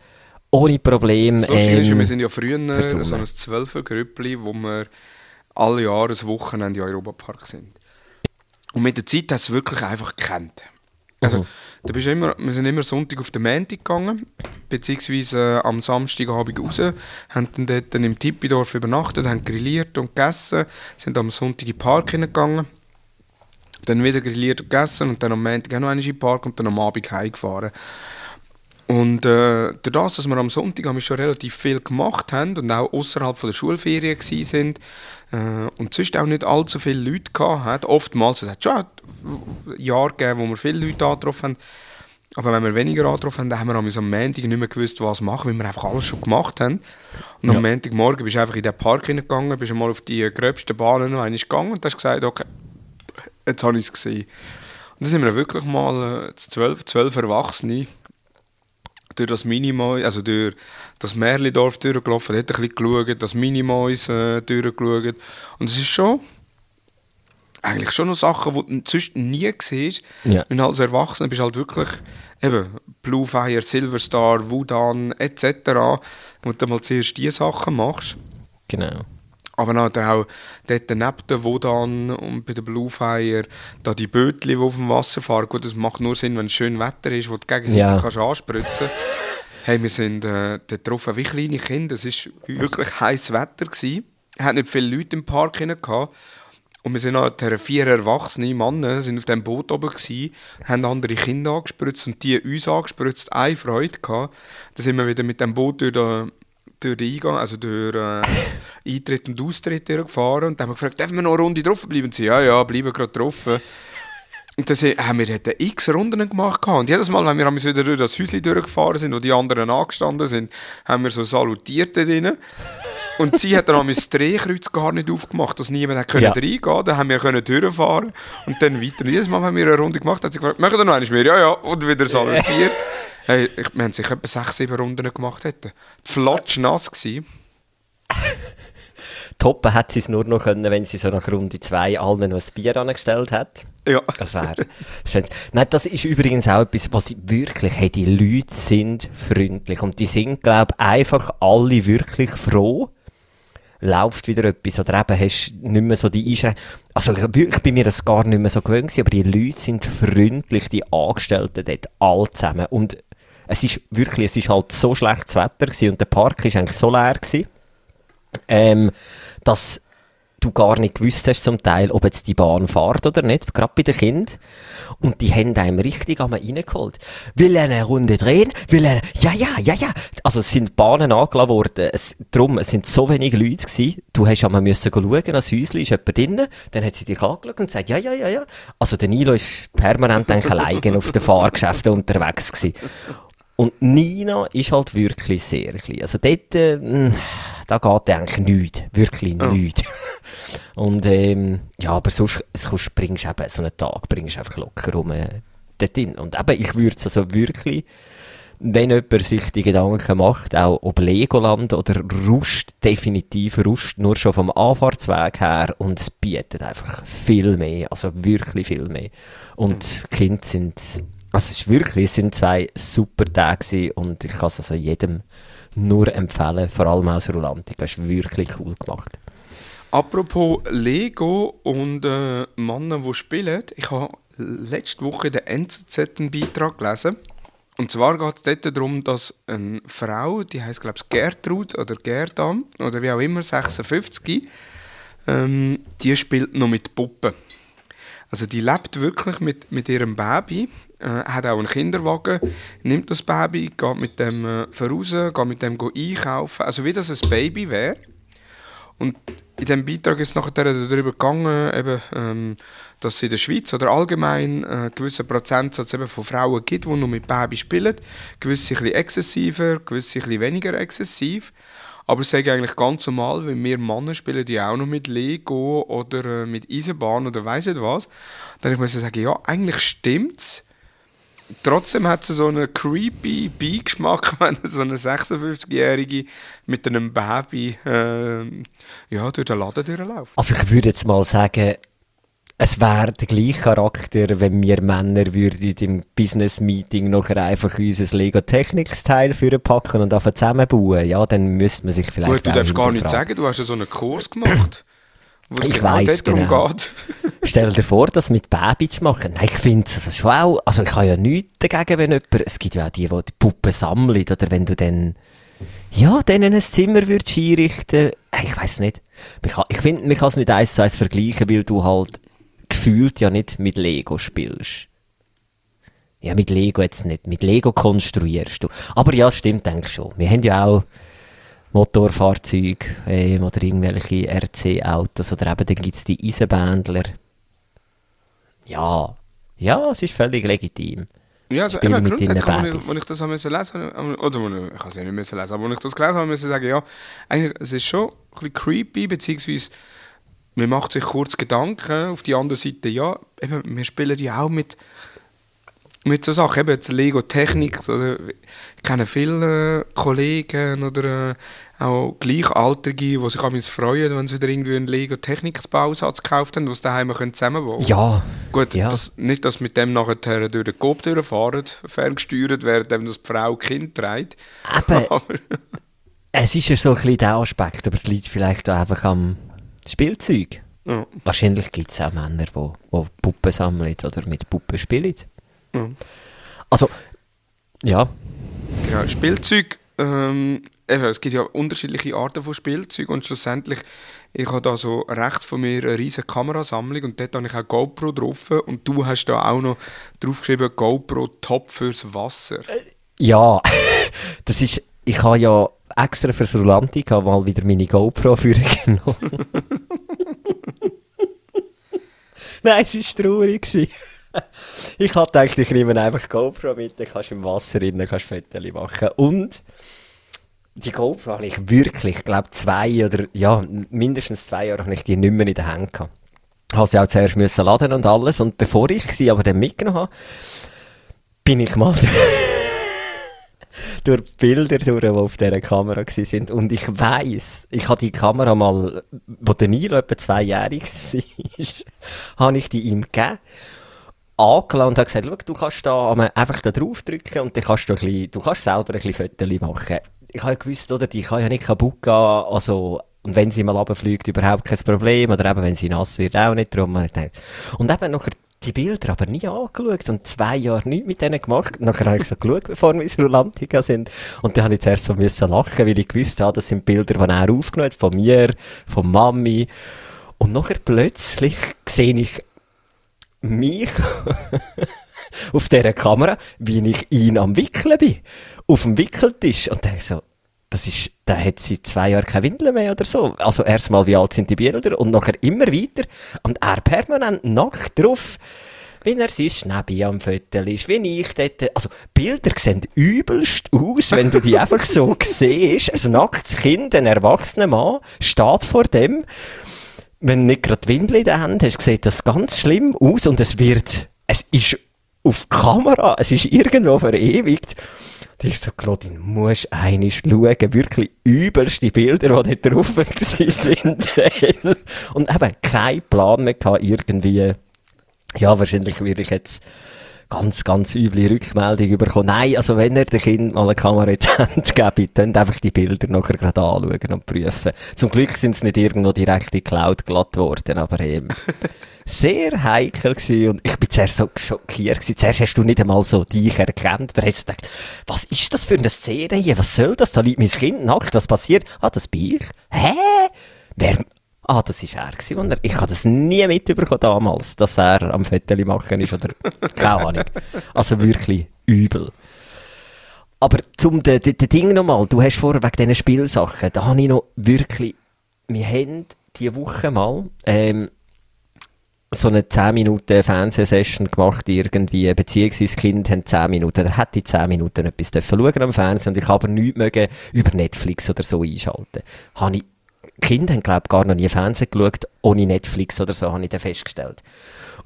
ohne Probleme. So ähm, ist, wir sind ja früher versummen. so ein Zwölfer-Grüppli, wo wir alle Jahre ein Wochenende im Europapark sind. Und mit der Zeit hat es wirklich einfach gekannt. Also, mhm. da bist immer, wir sind immer Sonntag auf den Montag gegangen, beziehungsweise äh, am Samstagabend raus, haben dann dort dann im Tippidorf übernachtet, haben grilliert und gegessen, sind am Sonntag in den Park hingegangen, dann wieder grilliert und gegessen und dann am Montag auch noch in den Park und dann am Abend heimgefahren. Und äh, dadurch, dass wir am Sonntag haben wir schon relativ viel gemacht haben und auch außerhalb der Schulferien sind äh, und sonst auch nicht allzu viele Leute hatten, oftmals, es hat schon Jahre gegeben, wo wir viele Leute angetroffen haben, aber wenn wir weniger angetroffen haben, dann haben wir am Montag nicht mehr gewusst, was machen, weil wir einfach alles schon gemacht haben. Und ja. am Montagmorgen bist du einfach in den Park hineingegangen, bist einmal auf die gröbsten Bahnen noch gegangen und hast gesagt, okay, jetzt habe ich es gesehen. Und dann sind wir wirklich mal äh, zwölf, zwölf Erwachsene durch das Minimois, also durch das Merlidorf durchgelaufen, dort ein bisschen geschaut, das Minimois äh, durchgeschaut. Und es ist schon eigentlich schon noch Sachen, die du sonst nie siehst. Ja. Und als Erwachsener bist du halt wirklich eben Blue Fire, Silver Star, Wudan etc., wo du mal zuerst diese Sachen machst. Genau. Aber dann auch dort neben der Wodan und bei der Blue Fire, da die Bötchen, die auf dem Wasser fahren. Gut, das macht nur Sinn, wenn es schön Wetter ist, wo du gegenseitig ja. kannst anspritzen Hey, wir sind äh, dort getroffen wie kleine Kinder. Es war wirklich heißes Wetter. Gewesen. Es hat nicht viele Leute im Park gehabt. Und wir sind nachher vier erwachsene Männer sind auf dem Boot oben gewesen, haben andere Kinder angespritzt und die uns angespritzt, eine Freude gehabt. Dann sind wir wieder mit dem Boot durch den, durch den Eingang, also durch äh, Eintritt und Austritt gefahren und dann haben wir gefragt, dürfen wir noch eine Runde drauf bleiben? Und sie, ja, ja, bleiben gerade drauf. Und dann haben wir dort x Runden gemacht. Und jedes Mal, wenn wir wieder durch das Häuschen durchgefahren sind, wo die anderen angestanden sind, haben wir so salutiert drin. Und sie hat dann das Drehkreuz gar nicht aufgemacht, dass niemand hat können ja. reingehen Dann haben wir können durchfahren und dann weiter. Und jedes Mal, wenn wir eine Runde gemacht haben, hat sie gefragt, machen wir noch eine mehr? Ja, ja. Und wieder salutiert. hey, ich, wir haben sicher etwa sechs, sieben Runden gemacht. Hätten. Flatsch nass gewesen. Toppen hätte sie es nur noch können, wenn sie so nach Runde 2 allen noch ein Bier angestellt hat. Ja. Das wäre. Nein, das ist übrigens auch etwas, was ich wirklich, hey, die Leute sind freundlich und die sind, glaube ich, einfach alle wirklich froh, läuft wieder etwas oder eben hast nicht mehr so die Einschränkungen. Also ich bin mir das gar nicht mehr so gewöhnt aber die Leute sind freundlich, die Angestellten dort, alle zusammen. Und es ist wirklich, es ist halt so schlechtes Wetter gewesen und der Park ist eigentlich so leer gewesen, ähm, dass du gar nicht gewusst hast zum Teil, ob jetzt die Bahn fährt oder nicht, gerade bei den Kindern. Und die haben einem richtig einmal reingeholt. Will er eine Runde drehen? Will er, ja, ja, ja, ja. Also es sind Bahnen angelassen worden. Es, drum, es sind so wenige Leute gewesen. Du hast einmal müssen schauen, das Häuschen ist jemand drinnen. Dann hat sie dich angeschaut und gesagt, ja, ja, ja, ja. Also der Nilo ist permanent eigentlich alleine auf den Fahrgeschäften unterwegs gewesen. Und Nina ist halt wirklich sehr klein. Also dort, äh, da geht eigentlich nichts. Wirklich Oh. nichts. Und, ähm, ja, aber sonst, sonst bringst du eben so einen Tag, bringst einfach locker rum, äh, dort hin. Und eben, ich würde es also wirklich, wenn jemand sich die Gedanken macht, auch ob Legoland oder Rust, definitiv Rust, nur schon vom Anfahrtsweg her, und es bietet einfach viel mehr, also wirklich viel mehr. Und die Kinder sind, also es ist wirklich, es sind zwei super Tage und ich kann es also jedem nur empfehlen, vor allem aus Rolantik, das ist wirklich cool gemacht. Apropos Lego und äh, Männer, die spielen, ich habe letzte Woche der NZZ einen Beitrag gelesen. Und zwar geht es dort darum, dass eine Frau, die heißt glaube ich Gertrud oder Gerdan oder wie auch immer, 56, ähm, die spielt noch mit Puppen. Also die lebt wirklich mit, mit ihrem Baby, äh, hat auch einen Kinderwagen, nimmt das Baby, geht mit dem äh, voraus, geht mit dem einkaufen, also wie das ein Baby wäre. Und in diesem Beitrag ist nachher darüber gegangen, eben, ähm, dass es in der Schweiz oder allgemein äh, einen gewissen Prozentsatz eben von Frauen gibt, die nur mit Baby spielen. Gewisse ein bisschen exzessiver, gewisse ein bisschen weniger exzessiv. Aber es ist eigentlich ganz normal, weil wir Männer spielen die auch noch mit Lego oder äh, mit Eisenbahn oder weiss nicht was. Dann muss ich sagen, ja, eigentlich stimmt's. Trotzdem hat es so einen creepy Beigeschmack, wenn so eine 56-Jährige mit einem Baby äh, ja, durch den Laden durchläuft. Also ich würde jetzt mal sagen, es wäre der gleiche Charakter, wenn wir Männer würden im Business-Meeting nachher einfach unser Lego-Technics-Teil packen und einfach zusammenbauen. Ja, dann müsste man sich vielleicht Gut, du darfst gar nicht sagen, du hast ja so einen Kurs gemacht, wo es Ich genau darum genau. geht. Stell dir vor, das mit Baby zu machen. Nein, ich finde es also schon auch, also ich habe ja nichts dagegen, wenn jemand, es gibt ja auch die, die die Puppen sammeln, oder wenn du dann, ja, denen ein Zimmer würdest einrichten, ich weiß nicht. Ich finde, man kann es nicht eins zu eins vergleichen, weil du halt gefühlt ja nicht mit Lego spielst. Ja, mit Lego jetzt nicht. Mit Lego konstruierst du. Aber ja, stimmt eigentlich schon. Wir haben ja auch Motorfahrzeuge ähm, oder irgendwelche RC-Autos oder eben dann gibt es die Eisenbändler. Ja, ja, es ist völlig legitim. Ja, also eben grundsätzlich, als ich, ich das habe lesen oder ich, ich habe es ja nicht müssen lesen, aber als ich das gelesen habe, müssen ich sagen, ja, eigentlich, es ist schon ein bisschen creepy, beziehungsweise man macht sich kurz Gedanken, auf die andere Seite, ja, eben, wir spielen ja auch mit, mit so Sachen, eben Lego Technik, also, ich kenne viele Kollegen oder äh, auch Gleichaltrige, die sich an freuen, wenn sie wieder irgendwie einen Lego Technikbausatz gekauft haben, was sie daheim können zusammenbauen. Ja, Gut, Ja. das, nicht, dass mit dem nachher durch den Kopf durchfahren, ferngesteuert werden, wenn das die Frau Kind trägt. eben, Aber es ist ja so ein bisschen der Aspekt, aber es liegt vielleicht auch einfach am Spielzeug. ja, Wahrscheinlich gibt es auch Männer, die, die Puppen sammeln oder mit Puppen spielen. ja. Also, ja, genau. Spielzeug, ähm, eben, es gibt ja unterschiedliche Arten von Spielzeug und schlussendlich, ich habe da so rechts von mir eine riesige Kamerasammlung und dort habe ich auch GoPro drauf und du hast da auch noch draufgeschrieben GoPro Top fürs Wasser. Ja, das ist, ich habe ja extra fürs Rolantica mal wieder meine GoPro für genommen. Nein, es war traurig. Ich hatte gedacht, ich nehme einfach GoPro mit, dann kannst du im Wasser rein, kannst Fotos machen. Und die GoPro habe ich wirklich, ich glaube zwei oder, ja, mindestens zwei Jahre habe ich die nicht mehr in den Händen gehabt. Habe sie auch zuerst müssen laden und alles. Und bevor ich sie aber dann mitgenommen habe, bin ich mal durch Bilder durch, die auf dieser Kamera waren. Und ich weiss, ich habe die Kamera mal, wo der Nilo etwa zweijährig war, habe ich die ihm gegeben, angelassen und habe gesagt, schau, du kannst da einfach da drauf drücken und dann kannst du, ein bisschen, du kannst selber ein bisschen Fotos machen. Ich habe ja gewusst, oder, die kann ja nicht kaputt gehen, also, und wenn sie mal runterfliegt, überhaupt kein Problem, oder eben, wenn sie nass wird, auch nicht, gedacht. Und eben nachher die Bilder aber nie angeschaut und zwei Jahre nichts mit denen gemacht. Nachher habe ich so geschaut, bevor wir ins Rolantica sind. Und dann habe ich zuerst so müssen lachen, weil ich gewusst habe, das sind Bilder, die er aufgenommen hat, von mir, von Mami. Und nachher plötzlich sehe ich mich auf dieser Kamera, wie ich ihn am Wickeln bin. Auf dem Wickeltisch. Und denke so, das ist, der hat seit zwei Jahren keine Windeln mehr oder so. Also erstmal, wie alt sind die Bilder und nachher immer weiter. Und er permanent nackt drauf, wie er sein Schnäbi am Viertel ist, wie ich dort. Also, Bilder sehen übelst aus, wenn du die einfach so siehst. Ein nacktes Kind, ein erwachsener Mann, steht vor dem. Wenn du nicht gerade die Windel in der Hand hast, sieht das ganz schlimm aus und es wird, es ist auf Kamera, es ist irgendwo verewigt. Ich so, Claudine, musst einiges schauen, wirklich übelste Bilder, die da drauf sind. und eben keinen Plan mehr gehabt, irgendwie, ja, wahrscheinlich würde ich jetzt ganz, ganz üble Rückmeldung bekommen. Nein, also wenn ihr dem Kind mal eine Kamera in die Hand gebt, dann einfach die Bilder nachher gerade anschauen und prüfen. Zum Glück sind es nicht irgendwo direkt in die Cloud glatt worden, aber eben. sehr heikel gewesen und ich bin zuerst so schockiert gewesen. Zuerst hast du nicht einmal so dich erkannt. Da hast du gedacht, was ist das für eine Szene hier? Was soll das? Da liegt mein Kind nackt. Was passiert? Ah, das bin ich. Hä? Wer? Ah, das war er gewesen. Ich habe das nie mitbekommen damals, dass er am Fotos machen ist oder keine Ahnung. Also wirklich übel. Aber zum de, de, de Ding nochmal, du hast vorher wegen diesen Spielsachen, da habe ich noch wirklich, wir haben diese Woche mal, ähm, so eine 10 Minuten Fernsehsession gemacht irgendwie, beziehungsweise das Kind hat 10 Minuten, er hätte 10 Minuten etwas dürfen schauen am Fernsehen und ich habe aber nichts mögen über Netflix oder so einschalten. Habe ich, Kinder haben glaube ich gar noch nie Fernsehen geschaut, ohne Netflix oder so, habe ich dann festgestellt.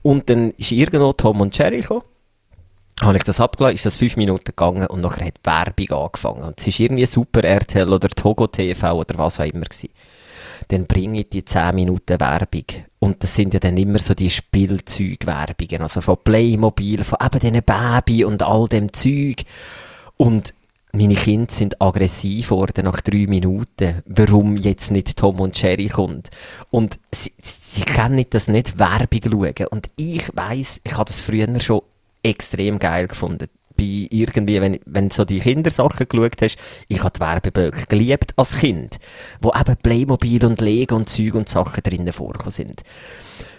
Und dann ist irgendwo Tom und Jerry gekommen, habe ich das abgeladen, ist das 5 Minuten gegangen und nachher hat Werbung angefangen. Und es ist irgendwie Super RTL oder Togo TV oder was auch immer gewesen dann bringe ich die 10 Minuten Werbung. Und das sind ja dann immer so die Spielzeugwerbungen, also von Playmobil, von eben diesen Baby und all dem Zeug. Und meine Kinder sind aggressiv geworden nach drei Minuten, warum jetzt nicht Tom und Jerry kommt. Und sie, sie können das nicht Werbung schauen. Und ich weiss, ich habe das früher schon extrem geil gefunden bei irgendwie, wenn, wenn so die Kindersachen geschaut hast, ich habe die Werbeböcke geliebt als Kind, wo eben Playmobil und Lego und Zeug und Sachen drinnen vorgekommen sind.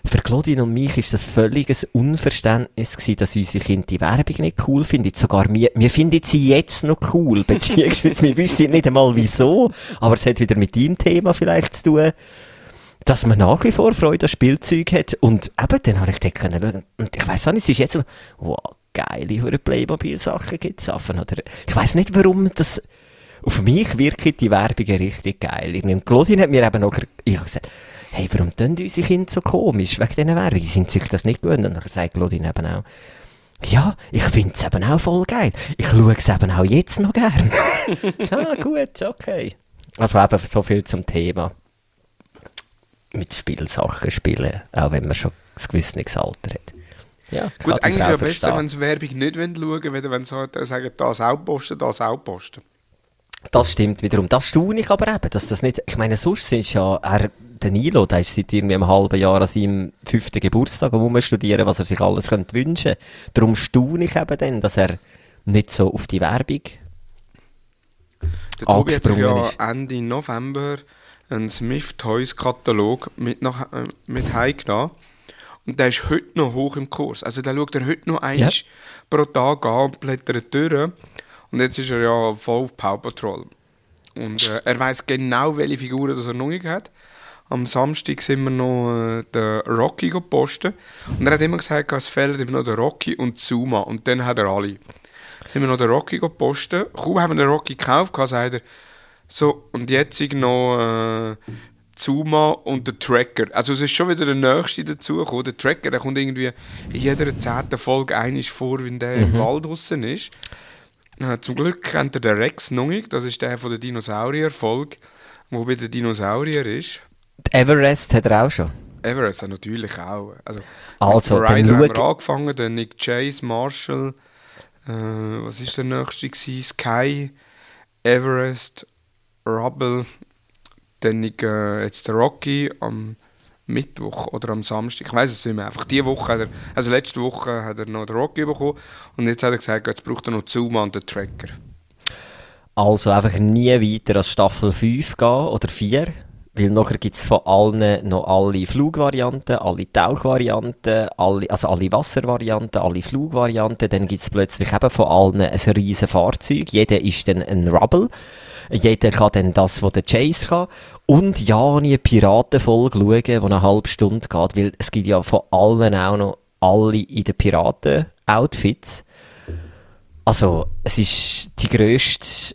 Für Claudine und mich ist das völliges Unverständnis gewesen, dass unsere Kinder die Werbung nicht cool finden. Sogar wir, wir finden sie jetzt noch cool, beziehungsweise wir wissen nicht einmal wieso, aber es hat wieder mit deinem Thema vielleicht zu tun dass man nach wie vor Freude an Spielzeug hat. Und eben, dann habe ich dort können schauen. Und ich weiss auch nicht, es ist jetzt so, wow, geile für Playmobil-Sachen gibt es oder Ich weiß nicht, warum das auf mich wirkt die Werbung richtig geil. Und Claudine hat mir eben noch ich gesagt, hey, warum tun unsere Kinder so komisch wegen dieser Werbung? Sind sich das nicht gewöhnt? Und dann sagt Claudine eben auch, ja, ich finde es eben auch voll geil. Ich schaue es eben auch jetzt noch gern. ah, gut, okay. Also eben so viel zum Thema. Mit Spielsachen spielen, auch wenn man schon ein gewisses Alter hat. Ja, Gut, eigentlich wäre es besser, wenn sie Werbung nicht schauen wollen, wenn sie halt sagen, das auch posten, das auch posten. Das stimmt wiederum. Das staune ich aber eben, dass das nicht, ich meine, sonst sind ja, er, der Nilo, der ist seit irgendwie einem halben Jahr an seinem fünften Geburtstag um studieren, was er sich alles könnte wünschen. Darum staune ich eben dann, dass er nicht so auf die Werbung der Tobi hat sich ja Ende November einen Smith Toys Katalog mit, nach, äh, mit heimgenommen. Und der ist heute noch hoch im Kurs. Also der schaut er heute noch eins ja. pro Tag an und blättert durch. Und jetzt ist er ja voll auf Power Patrol. Und äh, er weiß genau, welche Figuren das er noch hat. Am Samstag sind wir noch äh, den Rocky gepostet. Und er hat immer gesagt, es fehlt immer noch der Rocky und Zuma. Und dann hat er alle. Sind wir noch den Rocky gepostet. Kaum haben wir den Rocky gekauft, sagt er, so, und jetzt noch äh, Zuma und der Tracker. Also es ist schon wieder der Nächste dazugekommen. Der Tracker, der kommt irgendwie in jeder zehnten Folge einisch vor, wenn der mhm. im Wald draußen ist. Äh, zum Glück kennt er den Rex noch nicht. Das ist der von der Dinosaurier-Folge, wo bei den Dinosaurier ist. Die Everest hat er auch schon. Everest natürlich auch. Also, also mit Ryder haben wir angefangen, dann Nick Chase, Marshall, äh, was ist der nächste gewesen? Sky, Everest, Rubble, dann äh, jetzt der Rocky am Mittwoch oder am Samstag, ich weiß es nicht mehr. Einfach diese Woche, er, also letzte Woche hat er noch den Rocky bekommen und jetzt hat er gesagt, jetzt braucht er noch Zuma und den Tracker. Also einfach nie weiter als Staffel 5 gehen oder 4, weil nachher gibt es von allen noch alle Flugvarianten, alle Tauchvarianten, alle, also alle Wasservarianten, alle Flugvarianten. Dann gibt es plötzlich eben von allen ein riesen Fahrzeug. Jeder ist dann ein Rubble. Jeder kann dann das, was der Chase kann. Und ja, eine Piratenfolge schauen, die eine halbe Stunde geht, weil es gibt ja von allen auch noch alle in den Piraten-Outfits. Also, es ist die grösste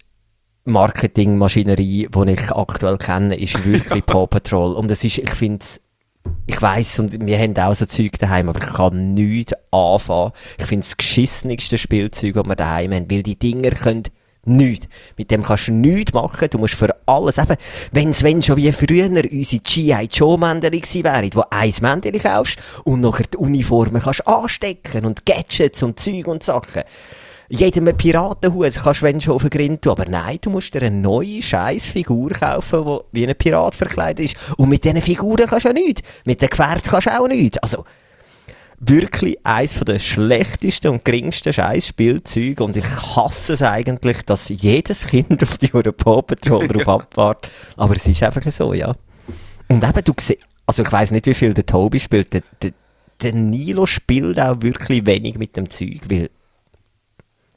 Marketingmaschinerie, die ich aktuell kenne, ist wirklich Paw Patrol. Und es ist, ich finde ich weiss, und wir haben auch so Zeug daheim, aber ich kann nichts anfangen. Ich finde das geschissenigste Spielzeug, das wir daheim haben, weil die Dinger können nichts. Mit dem kannst du nichts machen. Du musst für alles, eben, wenn's, wenn schon wie früher unsere G.I. Joe Mändeli gewesen wären, wo eins Mändeli kaufst und nachher die Uniformen kannst anstecken und Gadgets und Zeug und Sachen jedem Piratenhut kannst du wenn schon auf den Grind tun. Aber nein, du musst dir eine neue scheiß Figur kaufen, die wie ein Pirat verkleidet ist. Und mit diesen Figuren kannst du ja nichts. Mit den Gefährten kannst du auch nichts. Also, wirklich eines der schlechtesten und geringsten Scheiß-Spielzeuge und ich hasse es eigentlich, dass jedes Kind auf die Paw Patrol drauf abfährt. Aber es ist einfach so, ja. Und eben, du siehst, also ich weiß nicht, wie viel der Tobi spielt, der, der, der Nilo spielt auch wirklich wenig mit dem Zeug, weil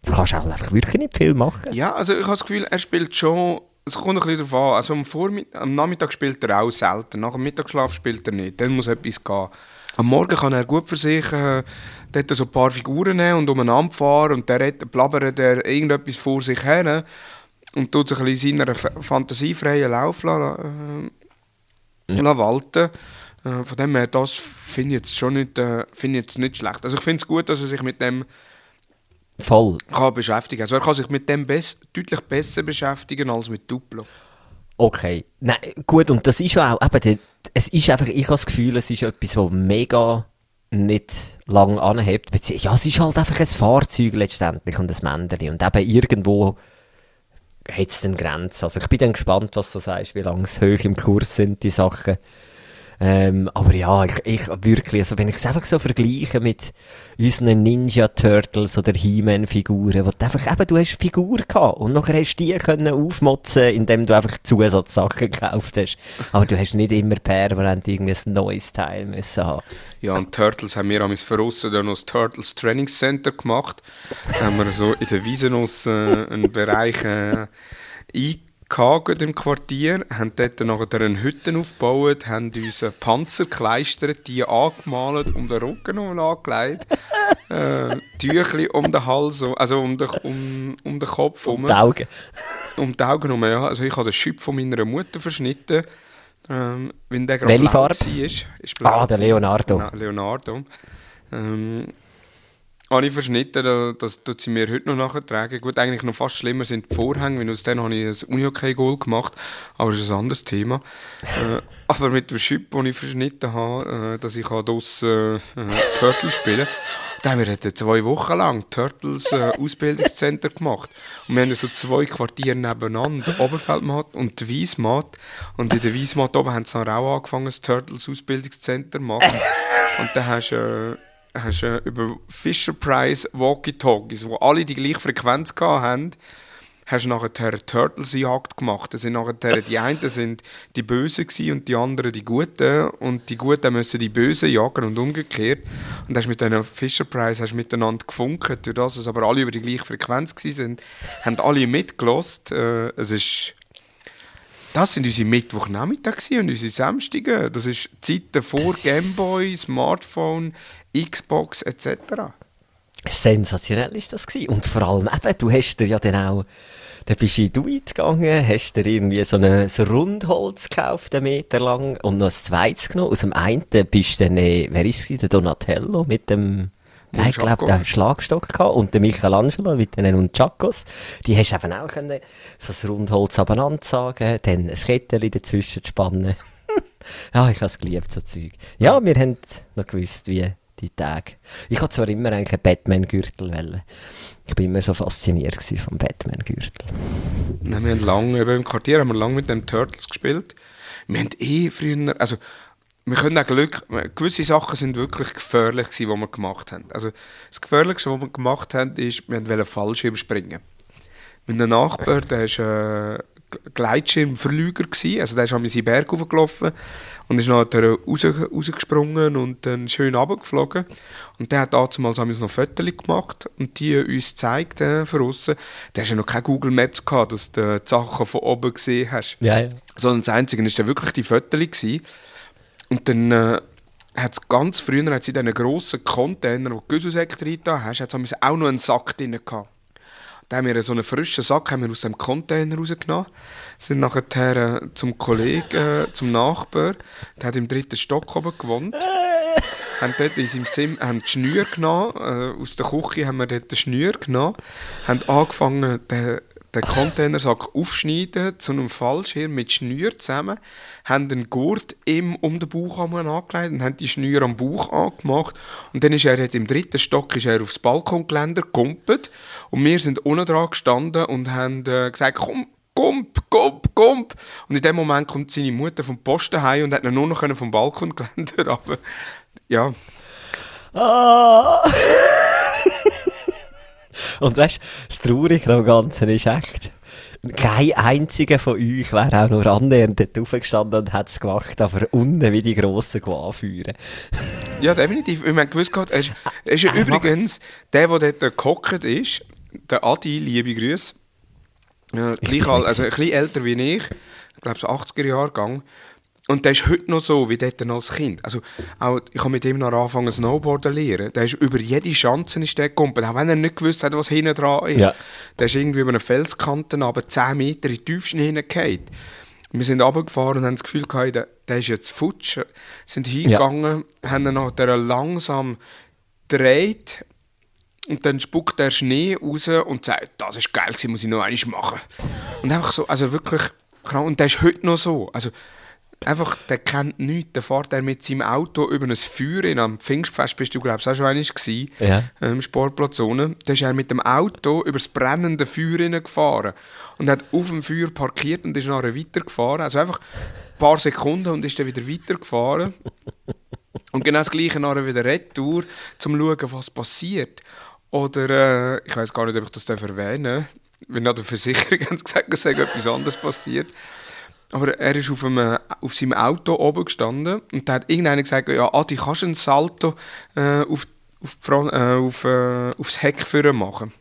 Du kannst auch einfach wirklich nicht viel machen. Ja, also ich habe das Gefühl, er spielt schon. Es kommt ein bisschen darauf an. Also am, am Nachmittag spielt er auch selten. Nach dem Mittagsschlaf spielt er nicht. Dann muss etwas gehen. Am Morgen kann er gut für sich äh, dort so ein paar Figuren nehmen und umeinander fahren und der blabbert er irgendetwas vor sich her und tut sich ein bisschen seiner fantasiefreien Lauf lassen, äh, ja. walten. Äh, von dem her, das finde ich jetzt schon nicht, äh, ich jetzt nicht schlecht. Also ich finde es gut, dass er sich mit dem Voll. Kann beschäftigen. Also er kann sich mit dem bess deutlich besser beschäftigen als mit Duplo. Okay. Nein, gut, und das ist ja auch, eben, es ist einfach, ich habe das Gefühl, es ist etwas, was mega nicht lang anhebt. Ja, es ist halt einfach ein Fahrzeug letztendlich und ein Männchen. Und eben irgendwo hat es dann Grenzen. Also ich bin dann gespannt, was du sagst, wie lange es hoch im Kurs sind, die Sachen. Ähm, aber ja, ich, ich wirklich, also wenn ich es einfach so vergleiche mit unseren Ninja Turtles oder He-Man-Figuren, wo du einfach eben, du hast eine Figur gehabt und nachher hast du die können aufmotzen, indem du einfach Zusatzsachen gekauft hast. Aber du hast nicht immer permanent irgendwie ein neues Teil müssen haben. Ja, und Turtles haben wir am Verrussen dann noch das Turtles Training Center gemacht. Haben wir so in der Wiese äh, einen Bereich äh, gehabt im Quartier, haben dort nachher eine Hütte aufgebaut, haben uns Panzer gekleistert, die angemalt, um den Rücken angelegt, äh, Tüchli um den Hals, also um den, um, um den Kopf um. Um die Augen. Um die Augen herum, ja. Also ich habe den Schüpp von meiner Mutter verschnitten, ähm, wenn der gerade blau war. Ist ah, der Leonardo. Leonardo. Ähm, ich verschnitten, das tut sie mir heute noch nachtragen. Gut, eigentlich noch fast schlimmer sind die Vorhänge, weil aus denen habe ich ein Unihockey-Goal gemacht, aber das ist ein anderes Thema. äh, aber mit dem Schüpp, den ich verschnitten habe, äh, dass ich draussen äh, Turtles spielen da haben wir zwei Wochen lang Turtles äh, Ausbildungszentrum gemacht. Und wir haben so zwei Quartiere nebeneinander, der Oberfeldmatt und die Wiesmatt. Und in der Wiesmatt oben haben sie dann auch angefangen, das Turtles Ausbildungszentrum zu machen. Und dann hast du... Äh, hast du über Fisher Price Walkie-Talkies, wo alle die gleiche Frequenz hatten, hast du nachher Turtles-Jagd gemacht. Das sind nachher die einen sind die Bösen und die anderen die Guten. Und die Guten müssen die Bösen jagen und umgekehrt. Und hast mit diesen Fisher Price hast miteinander gefunkt. Durch das es aber alle über die gleiche Frequenz waren, haben alle mitgelost. Äh, es ist das sind unsere Mittwochnachmittage und unsere Samstage. Das ist Zeiten vor Gameboy, Smartphone, Xbox etc. Sensationell ist das gewesen. Und vor allem eben, du hast dir ja dann auch, da bist du in Duit gegangen, hast dir irgendwie so ein so Rundholz gekauft, einen Meter lang, und noch ein zweites genommen. Aus dem einen bist du dann, äh, wer ist es, der Donatello mit dem, Nein, ich glaube, der Schlagstock gehabt und der Michelangelo mit den Nunchakos. Die hast du eben auch können, so ein Rundholz abeinander sagen, dann ein Kettchen dazwischen spannen. ja, ich habe es geliebt, so Zeug. Ja, wir haben noch gewusst, wie die Tage. Ich hatte zwar immer eigentlich einen Batman-Gürtel Ich bin immer so fasziniert vom Batman-Gürtel. wir haben lange, im Quartier haben wir lange mit den Turtles gespielt. Wir haben eh früher, also wir können auch Glück, gewisse Sachen sind wirklich gefährlich gewesen, die wir gemacht haben. Also das Gefährlichste, was wir gemacht haben, ist, wir wollten falsch überspringen. Mit einem Nachbar, der ist äh, Gleitschirmverlüger gewesen. Also der ist an seinen Berg hochgelaufen und ist nachher raus, rausgesprungen und dann schön runtergeflogen. Und der hat damals noch Fotos gemacht und die uns gezeigt äh, von außen. Der hast ja noch keine Google Maps gehabt, dass du die Sachen von oben gesehen hast. Ja, ja. Sondern das Einzige war wirklich die Fotos. Gewesen. Und dann äh, hat es ganz früher hat's in diesen grossen Container, wo du Güsselsäcke drin hast, hat's auch noch einen Sack drin gehabt. Da haben wir so einen frischen Sack haben wir aus dem Container rausgenommen, sind nachher äh, zum Kollegen, äh, zum Nachbar, der hat im dritten Stock oben gewohnt, haben dort in seinem Zimmer haben die Schnür genommen, äh, aus der Küche haben wir dort den Schnür genommen, haben angefangen, den, den Containersack aufschneiden zu einem Fallschirm mit Schnür zusammen, haben den Gurt ihm um den Bauch angelegt und haben die Schnür am Bauch angemacht und dann ist er im dritten Stock ist er aufs Balkongeländer gekumpelt und wir sind unten dran gestanden und haben äh, gesagt, komm, Gump, Gump, Gump. Und in dem Moment kommt seine Mutter vom Posten heim und hat ihn nur noch vom Balkongeländer runter. Ja. Ah. Und weißt du, das Traurige am Ganzen ist echt, kein einziger von euch wäre auch nur annähernd dort aufgestanden und hätte es gemacht, aber unten wie die Grossen anführen. Ja, definitiv. Ich meine, gewusst gehabt, er ist, ja übrigens der, der dort gehockt ist, der Adi, liebe Grüße. Äh, gleich alt, also ein bisschen älter wie ich, ich glaube so 80er Jahrgang. Und der ist heute noch so wie dort als Kind. Also auch, ich habe mit ihm noch angefangen Snowboarden zu lernen. Der ist über jede Schanze ist der gekommen, auch wenn er nicht gewusst hat, was hinten dran ist. Ja. Der ist irgendwie über eine Felskante aber 10 Meter in die Tiefschnee hineingehauen. Wir sind runtergefahren und haben das Gefühl gehabt, der, der ist jetzt futsch. Sind hingegangen, haben ihn nachher langsam gedreht und dann spuckt der Schnee raus und sagt, das ist geil muss ich noch einmal machen. Und einfach so, also wirklich. Und der ist heute noch so. Also einfach, der kennt nichts. Der fährt er mit seinem Auto über ein Feuer in am Pfingstfest, bist du glaube ich auch schon einmal gewesen, Ja. ähm, Sportplatz unten. Da ist er mit dem Auto über das brennende Feuer gefahren und hat auf dem Feuer parkiert und ist nachher weitergefahren. Also einfach ein paar Sekunden und ist dann wieder weitergefahren. Und genau das Gleiche nachher wieder retour, um zu schauen, was passiert. Oder, äh, ich weiß gar nicht, ob ich das erwähnen darf. Wenn nach der Versicherung haben sie gesagt, es sei etwas anderes passiert. Aber er ist auf, einem, auf seinem Auto oben gestanden und da hat irgendeiner gesagt, ja, Adi, kannst du einen Salto äh, auf, auf, die Fron- äh, auf, äh, aufs Heck führen machen?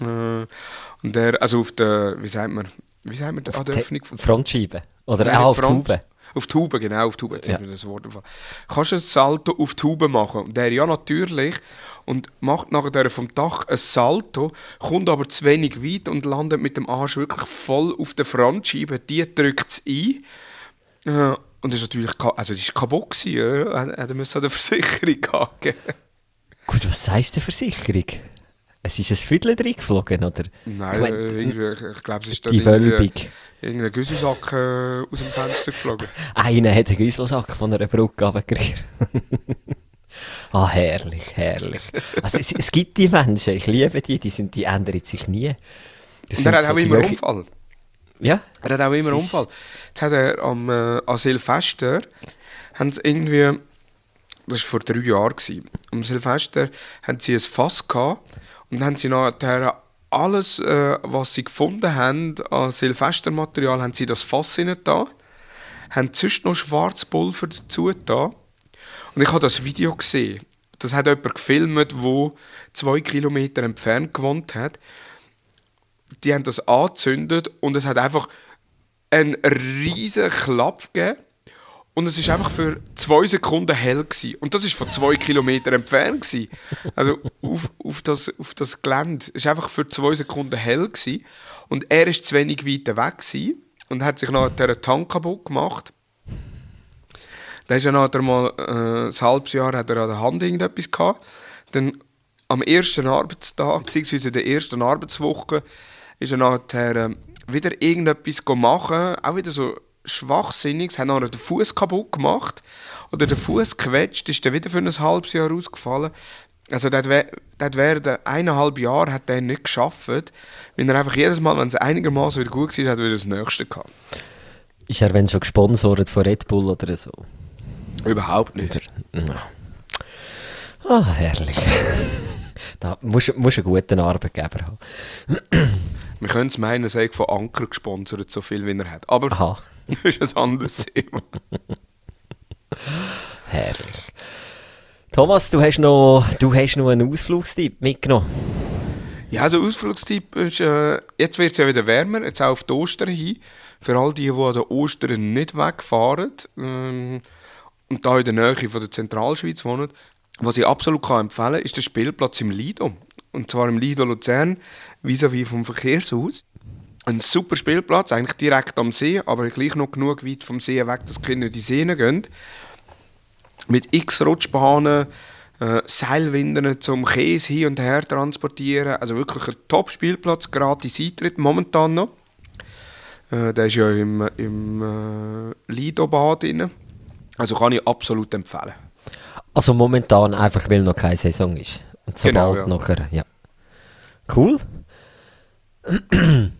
Äh, und der, also auf der, wie sagt man, wie sagt man, an der Öffnung von Frontscheibe. Oder Nein, auch auf Front- Tube. Auf die Haube, genau, auf die Haube. Jetzt Ja. ist mir das Wort. Kannst du ein Salto auf die Haube machen? Und der, ja, natürlich. Und macht nachher vom Dach ein Salto, kommt aber zu wenig weit und landet mit dem Arsch wirklich voll auf der Frontscheibe. Die drückt es ein. Äh, und das ist natürlich, also das ist kaputt gewesen, ja. Er er musste der Versicherung angeben. Gut, was heisst die Versicherung? Es ist ein Viertel reingeflogen, oder? Nein, Ich mein, äh, ich, ich glaube, es ist die Wölbung. irgendein Güsselsack äh, aus dem Fenster geflogen. Einer hat einen Güsselsack von einer Brücke runtergerührt. Ah, herrlich, herrlich. Also es, es gibt die Menschen, ich liebe die, die, sind, die ändern sich nie. Das Und er hat so auch immer Leute- Unfall. Ja, Er hat auch immer ist- Unfall. Jetzt hat er am äh, Silvester, haben sie irgendwie, das war vor drei Jahren, gewesen, am Silvester haben sie ein Fass gehabt und haben sie nachher alles, äh, was sie gefunden haben an Silvestermaterial, haben sie das Fass hinein da, haben sonst noch Schwarzpulver dazu da und ich habe das Video gesehen. Das hat jemand gefilmt, wo zwei Kilometer entfernt gewohnt hat die haben das angezündet und es hat einfach einen riesen Klapp gegeben. Und es ist einfach für zwei Sekunden hell gewesen. Und das ist von zwei Kilometern entfernt gewesen. Also auf, auf, das, auf das Gelände. Es ist einfach für zwei Sekunden hell gewesen. Und er ist zu wenig weit weg gewesen und hat sich nachher einen Tank kaputt gemacht. Dann ist er nachher mal äh, ein halbes Jahr hat er an der Hand irgendetwas gehabt. Dann am ersten Arbeitstag, beziehungsweise in der ersten Arbeitswoche, ist er nachher äh, wieder irgendetwas machen, auch wieder so schwachsinniges, hat nachher den Fuß kaputt gemacht oder den Fuß gequetscht, ist dann wieder für ein halbes Jahr ausgefallen. Also dort während eineinhalb Jahren hat er nicht geschafft, weil er einfach jedes Mal, wenn es einigermaßen wieder gut war, hat er wieder das Nächste gehabt. ist er wenn schon gesponsert von Red Bull oder so? Überhaupt nicht. Ja. Ah, herrlich. da musst du einen guten Arbeitgeber haben. Wir können es meinen, er sei von Anker gesponsert, so viel wie er hat. Aber Aha, das ist ein anderes Thema. herrlich. Thomas, du hast noch, du hast noch einen Ausflugstipp mitgenommen. Ja, also Ausflugstipp ist, äh, jetzt wird es ja wieder wärmer, jetzt auch auf die Ostern hin. Für all die, die an den Ostern nicht wegfahren ähm, und da in der Nähe von der Zentralschweiz wohnen, was ich absolut kann empfehlen kann, ist der Spielplatz im Lido. Und zwar im Lido Luzern, vis-à-vis vom Verkehrshaus. Ein super Spielplatz, eigentlich direkt am See, aber gleich noch genug weit vom See weg, dass die Kinder in die Seen gehen. Mit x Rutschbahnen, äh, Seilwindern zum Käse hin und her transportieren. Also wirklich ein Top-Spielplatz, gratis Eintritt momentan noch. Äh, der ist ja im, im äh, Lido-Bad drin. Also kann ich absolut empfehlen. Also momentan einfach, weil noch keine Saison ist. Und sobald Genau, ja. nachher, ja. Cool.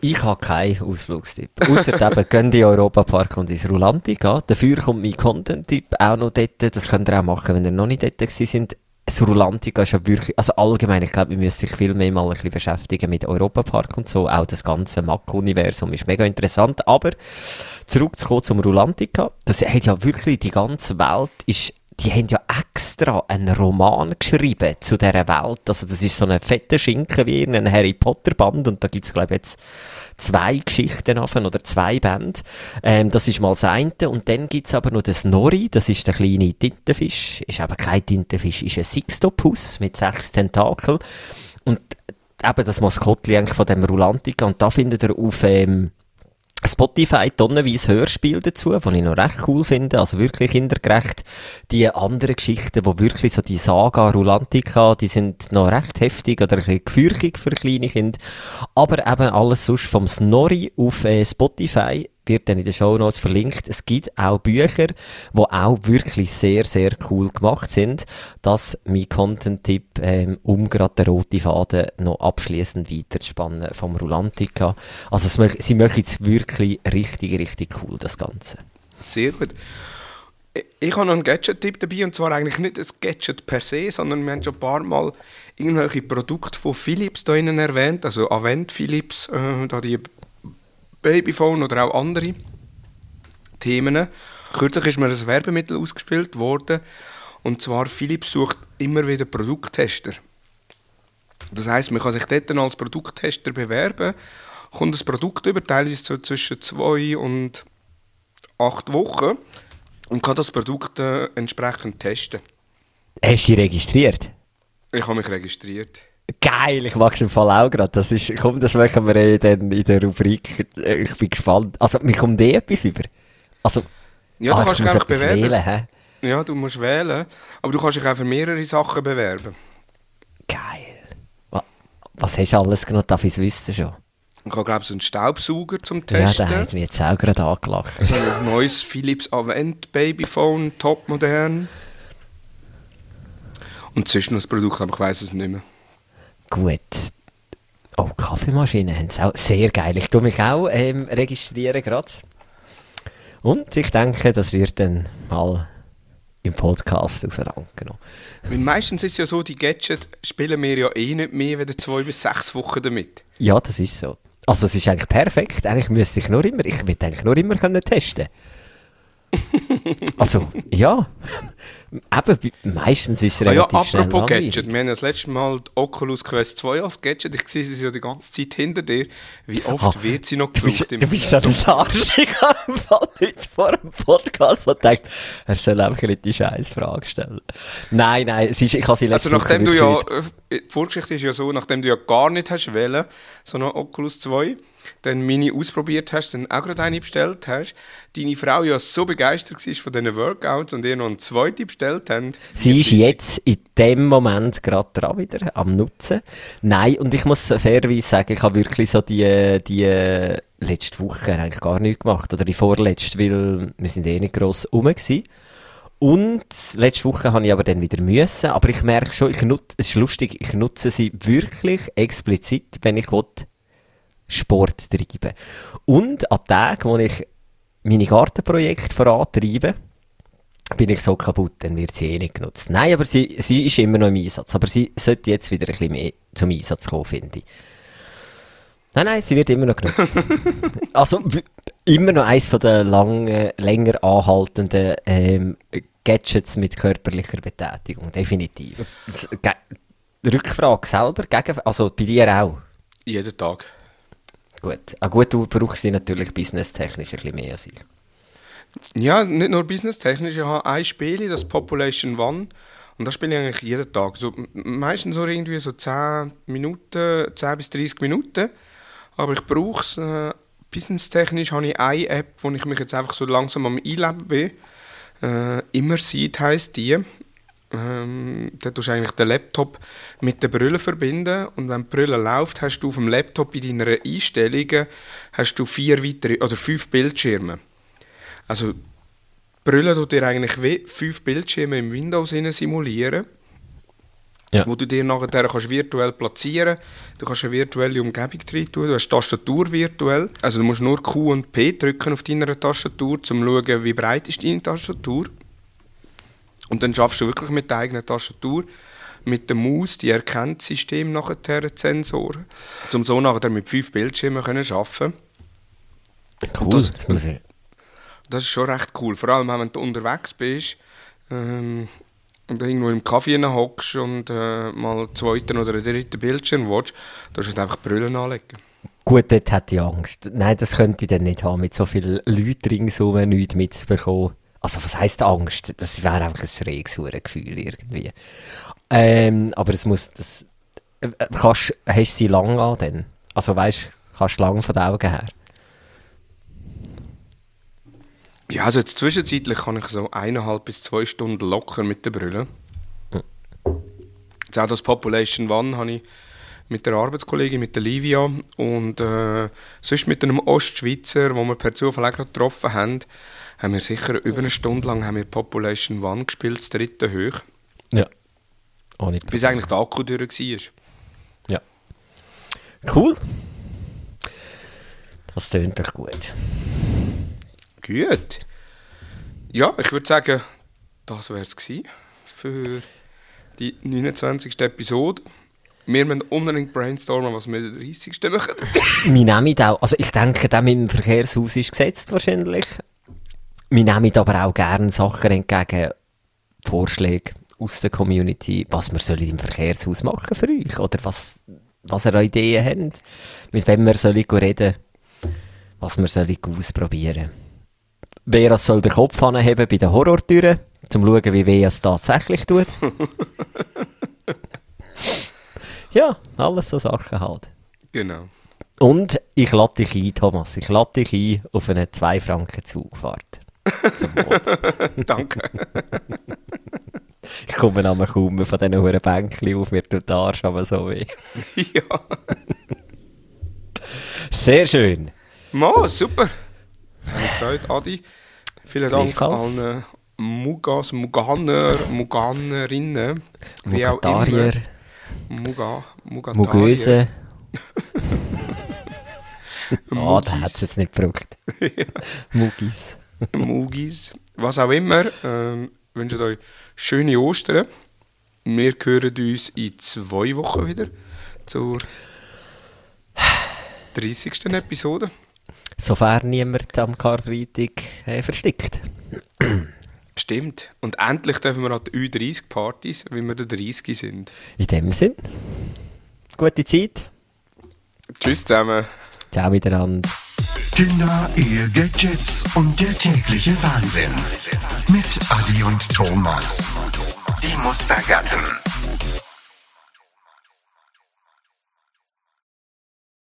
Ich habe keinen Ausflugstipp. Außer eben, geht in den Europapark und ins Rulantica. Dafür kommt mein Content-Tipp auch noch dort. Das könnt ihr auch machen, wenn ihr noch nicht dort sind. Das Rulantica ist ja wirklich, also allgemein, ich glaube, wir müssen sich viel mehr mal ein bisschen beschäftigen mit Europapark und so. Auch das ganze Mac-Universum ist mega interessant. Aber zurückzukommen zum Rulantica, das hat ja wirklich die ganze Welt ist die haben ja extra einen Roman geschrieben zu dieser Welt. Also das ist so eine fette Schinken wie in einem Harry Potter Band und da gibt's glaube ich jetzt zwei Geschichten davon oder zwei Bände. Ähm, das ist mal das eine und dann gibt's aber noch den Snorri, das ist der kleine Tintenfisch. Ist aber kein Tintenfisch, ist ein Sixtopus mit sechs Tentakeln und eben das eigentlich von dem Rulantica und da findet ihr auf ähm, Spotify tonnenweise Hörspiel dazu, die ich noch recht cool finde, also wirklich kindergerecht. Die anderen Geschichten, die wirklich so die Saga Rulantica, die sind noch recht heftig oder ein bisschen gefürchtig für kleine Kinder. Aber eben alles sonst vom Snorri auf äh, Spotify wird dann in den Shownotes verlinkt. Es gibt auch Bücher, die auch wirklich sehr, sehr cool gemacht sind. Das mein Content-Tipp, ähm, um gerade den roten Faden noch abschließend weiterzuspannen vom Rulantica. Also mach- sie machen es wirklich richtig, richtig cool, das Ganze. Sehr gut. Ich- habe noch einen Gadget-Tipp dabei, und zwar eigentlich nicht ein Gadget per se, sondern wir haben schon ein paar Mal irgendwelche Produkte von Philips da erwähnt, also Avent Philips, äh, da die Babyphone oder auch andere Themen. Kürzlich ist mir ein Werbemittel ausgespielt worden, und zwar Philips sucht immer wieder Produkttester. Das heißt, man kann sich dort als Produkttester bewerben, kommt das Produkt über, teilweise so zwischen zwei und acht Wochen und kann das Produkt äh, entsprechend testen. Hast du dich registriert? Ich habe mich registriert. Geil, ich mag's im Fall auch gerade. Das ist, komm, das machen wir eh dann in der Rubrik. Äh, Ich bin gespannt. Also, mir kommt eh etwas über. Also, Ja, ah, du ich kannst dich einfach bewerben. wählen? Ja, du musst wählen, aber du kannst dich auch für mehrere Sachen bewerben. Geil. Wa- Was hast du alles genommen? Darf ich es wissen schon? Ich habe, glaube ich, so einen Staubsauger zum Ja, der Testen. hat mich jetzt auch gerade angelacht. so ein neues Philips Avent Babyphone, top modern. Und noch das Produkt, aber ich weiß es nicht mehr. Gut. Oh, Kaffeemaschine haben sie auch. Sehr geil. Ich tue mich auch ähm, registrieren gerade. Und ich denke, das wird dann mal im Podcast auseinandergenommen. Weil meistens ist es ja so, die Gadgets spielen wir ja eh nicht mehr als zwei bis sechs Wochen damit. Ja, das ist so. Also es ist eigentlich perfekt. Eigentlich müsste ich nur immer, ich will eigentlich nur immer können testen. also, ja. Eben, meistens ist es Ah ja, relativ apropos. Gadget, wir haben das letzte Mal die Oculus Quest 2 als Gadget. Ich sehe sie ja die ganze Zeit hinter dir. Wie oft Ah, wird sie noch Du bist, gebraucht? du bist so ein Arsch. Ich habe im Fall heute vor dem Podcast so gedacht, er soll einfach nicht die scheiß Frage stellen. Nein, nein, ist, ich habe sie Also letzte Woche nachdem du ja, äh, die Vorgeschichte ist ja so, nachdem du ja gar nicht hast wählen, so eine Oculus 2, dann Mini ausprobiert hast, dann auch gerade eine bestellt hast, deine Frau ja so begeistert war von diesen Workouts und ihr noch eine zweite bestellt haben. Sie ist jetzt in dem Moment gerade dran wieder am Nutzen. Nein, und ich muss fairerweise sagen, ich habe wirklich so die, die letzte Woche eigentlich gar nichts gemacht. Oder die vorletzte, weil wir sind eh nicht gross rum gewesen. Und letzte Woche habe ich aber dann wieder müssen. Aber ich merke schon, ich nutze, es ist lustig, ich nutze sie wirklich explizit, wenn ich will, Sport treiben. Und an Tagen, wo ich meine Gartenprojekte vorantreibe, bin ich so kaputt, dann wird sie eh nicht genutzt. Nein, aber sie, sie ist immer noch im Einsatz. Aber sie sollte jetzt wieder ein bisschen mehr zum Einsatz kommen, finde ich. Nein, nein, sie wird immer noch genutzt. also, immer noch eines von den langen, länger anhaltenden ähm, Gadgets mit körperlicher Betätigung, definitiv. Das, Rückfrage selber, gegen, also bei dir auch? Jeden Tag. Gut. Ah, gut, du brauchst sie natürlich businesstechnisch ein bisschen mehr als ich. Ja, nicht nur businesstechnisch. Ich habe ein Spiel, das Population One. Und das spiele ich eigentlich jeden Tag. So, meistens so irgendwie so 10 Minuten, 10 bis 30 Minuten. Aber ich brauche es. Äh, businesstechnisch habe ich eine App, wo ich mich jetzt einfach so langsam am Einleben bin. Äh, Immerseed heisst die. Ähm, da tust du eigentlich den Laptop mit der Brille verbinden und wenn die Brille läuft, hast du auf dem Laptop in deinen Einstellungen hast du vier weitere oder fünf Bildschirme. Also Brille tut dir eigentlich wie fünf Bildschirme im Windows simulieren, ja. wo du dir nachher kannst virtuell platzieren Du kannst eine virtuelle Umgebung drin tun, du hast die Tastatur virtuell. Also du musst nur Q und P drücken auf deiner Tastatur, um zu schauen, wie breit ist deine Tastatur. Und dann schaffst du wirklich mit der eigenen Tastatur, mit der Maus, die erkennt das System nachher die Sensoren, um so nachher mit fünf Bildschirmen zu arbeiten. Cool, das, das, muss ich. Das ist schon recht cool, vor allem wenn du unterwegs bist ähm, und irgendwo im Kaffee hockst und äh, mal einen zweiten oder einen dritten Bildschirm willst, da musst du einfach Brüllen anlegen. Gut, dort hätte ich Angst. Nein, das könnte ich dann nicht haben, mit so vielen Leuten ringsum nichts mitzubekommen. Also was heisst Angst? Das wäre einfach ein schräges Gefühl irgendwie. Ähm, aber es muss, das, äh, kannst, hast du sie lang an denn? Also weißt, kannst du lang von den Augen her? Ja, also jetzt zwischenzeitlich kann ich so eineinhalb bis zwei Stunden locker mit der Brille. Jetzt auch das Population One habe ich mit der Arbeitskollegin, mit der Livia und äh, sonst mit einem Ostschweizer, wo wir per Zufall auch getroffen haben, haben wir sicher über eine Stunde lang haben wir Population One gespielt, das dritte hoch. Ja. Ohne Bis eigentlich der Akku durch war. Ja. Cool. Das tönt doch gut. Gut. Ja, ich würde sagen, das wäre es für die 29. Episode. Wir müssen unbedingt brainstormen, was wir den 30. machen. wir nehmen auch, also ich denke, der mit dem Verkehrshaus ist gesetzt wahrscheinlich. Wir nehmen aber auch gerne Sachen entgegen, Vorschläge aus der Community, was wir sollen im Verkehrshaus machen für euch oder was, was ihr Ideen habt, mit wem wir sollen reden, was wir sollen ausprobieren. Wer soll den Kopf anheben bei den Horrortüren, um zu schauen, wie weh es tatsächlich tut. ja, alles so Sachen halt. Genau. Und ich lade dich ein, Thomas. Ich lade dich ein auf eine 2 Franken Zugfahrt. Danke. ich komme nämlich kaum von diesen hohen Bänkchen auf, mir tut der Arsch aber so weh. ja. Sehr schön. Mo, super. Habe Freude, Adi. Vielen Dank an äh, Mugas, Muganer, Muganerinnen, wie auch immer. Muga, Mugöse. Ah, oh, da hat es jetzt nicht gebraucht. Mugis. Mugis. Was auch immer. Ähm, wünsche euch schöne Ostern. Wir hören uns in zwei Wochen wieder zur 30. Episode. Sofern niemand am Karfreitag äh, verstickt. Stimmt. Und endlich dürfen wir an die U30-Partys, wie wir der 30 sind. In dem Sinn, gute Zeit. Tschüss zusammen. Ciao miteinander. Kinder, Ehe, Gadgets und der tägliche Wahnsinn. Mit Adi und Thomas. Die Mustergatten.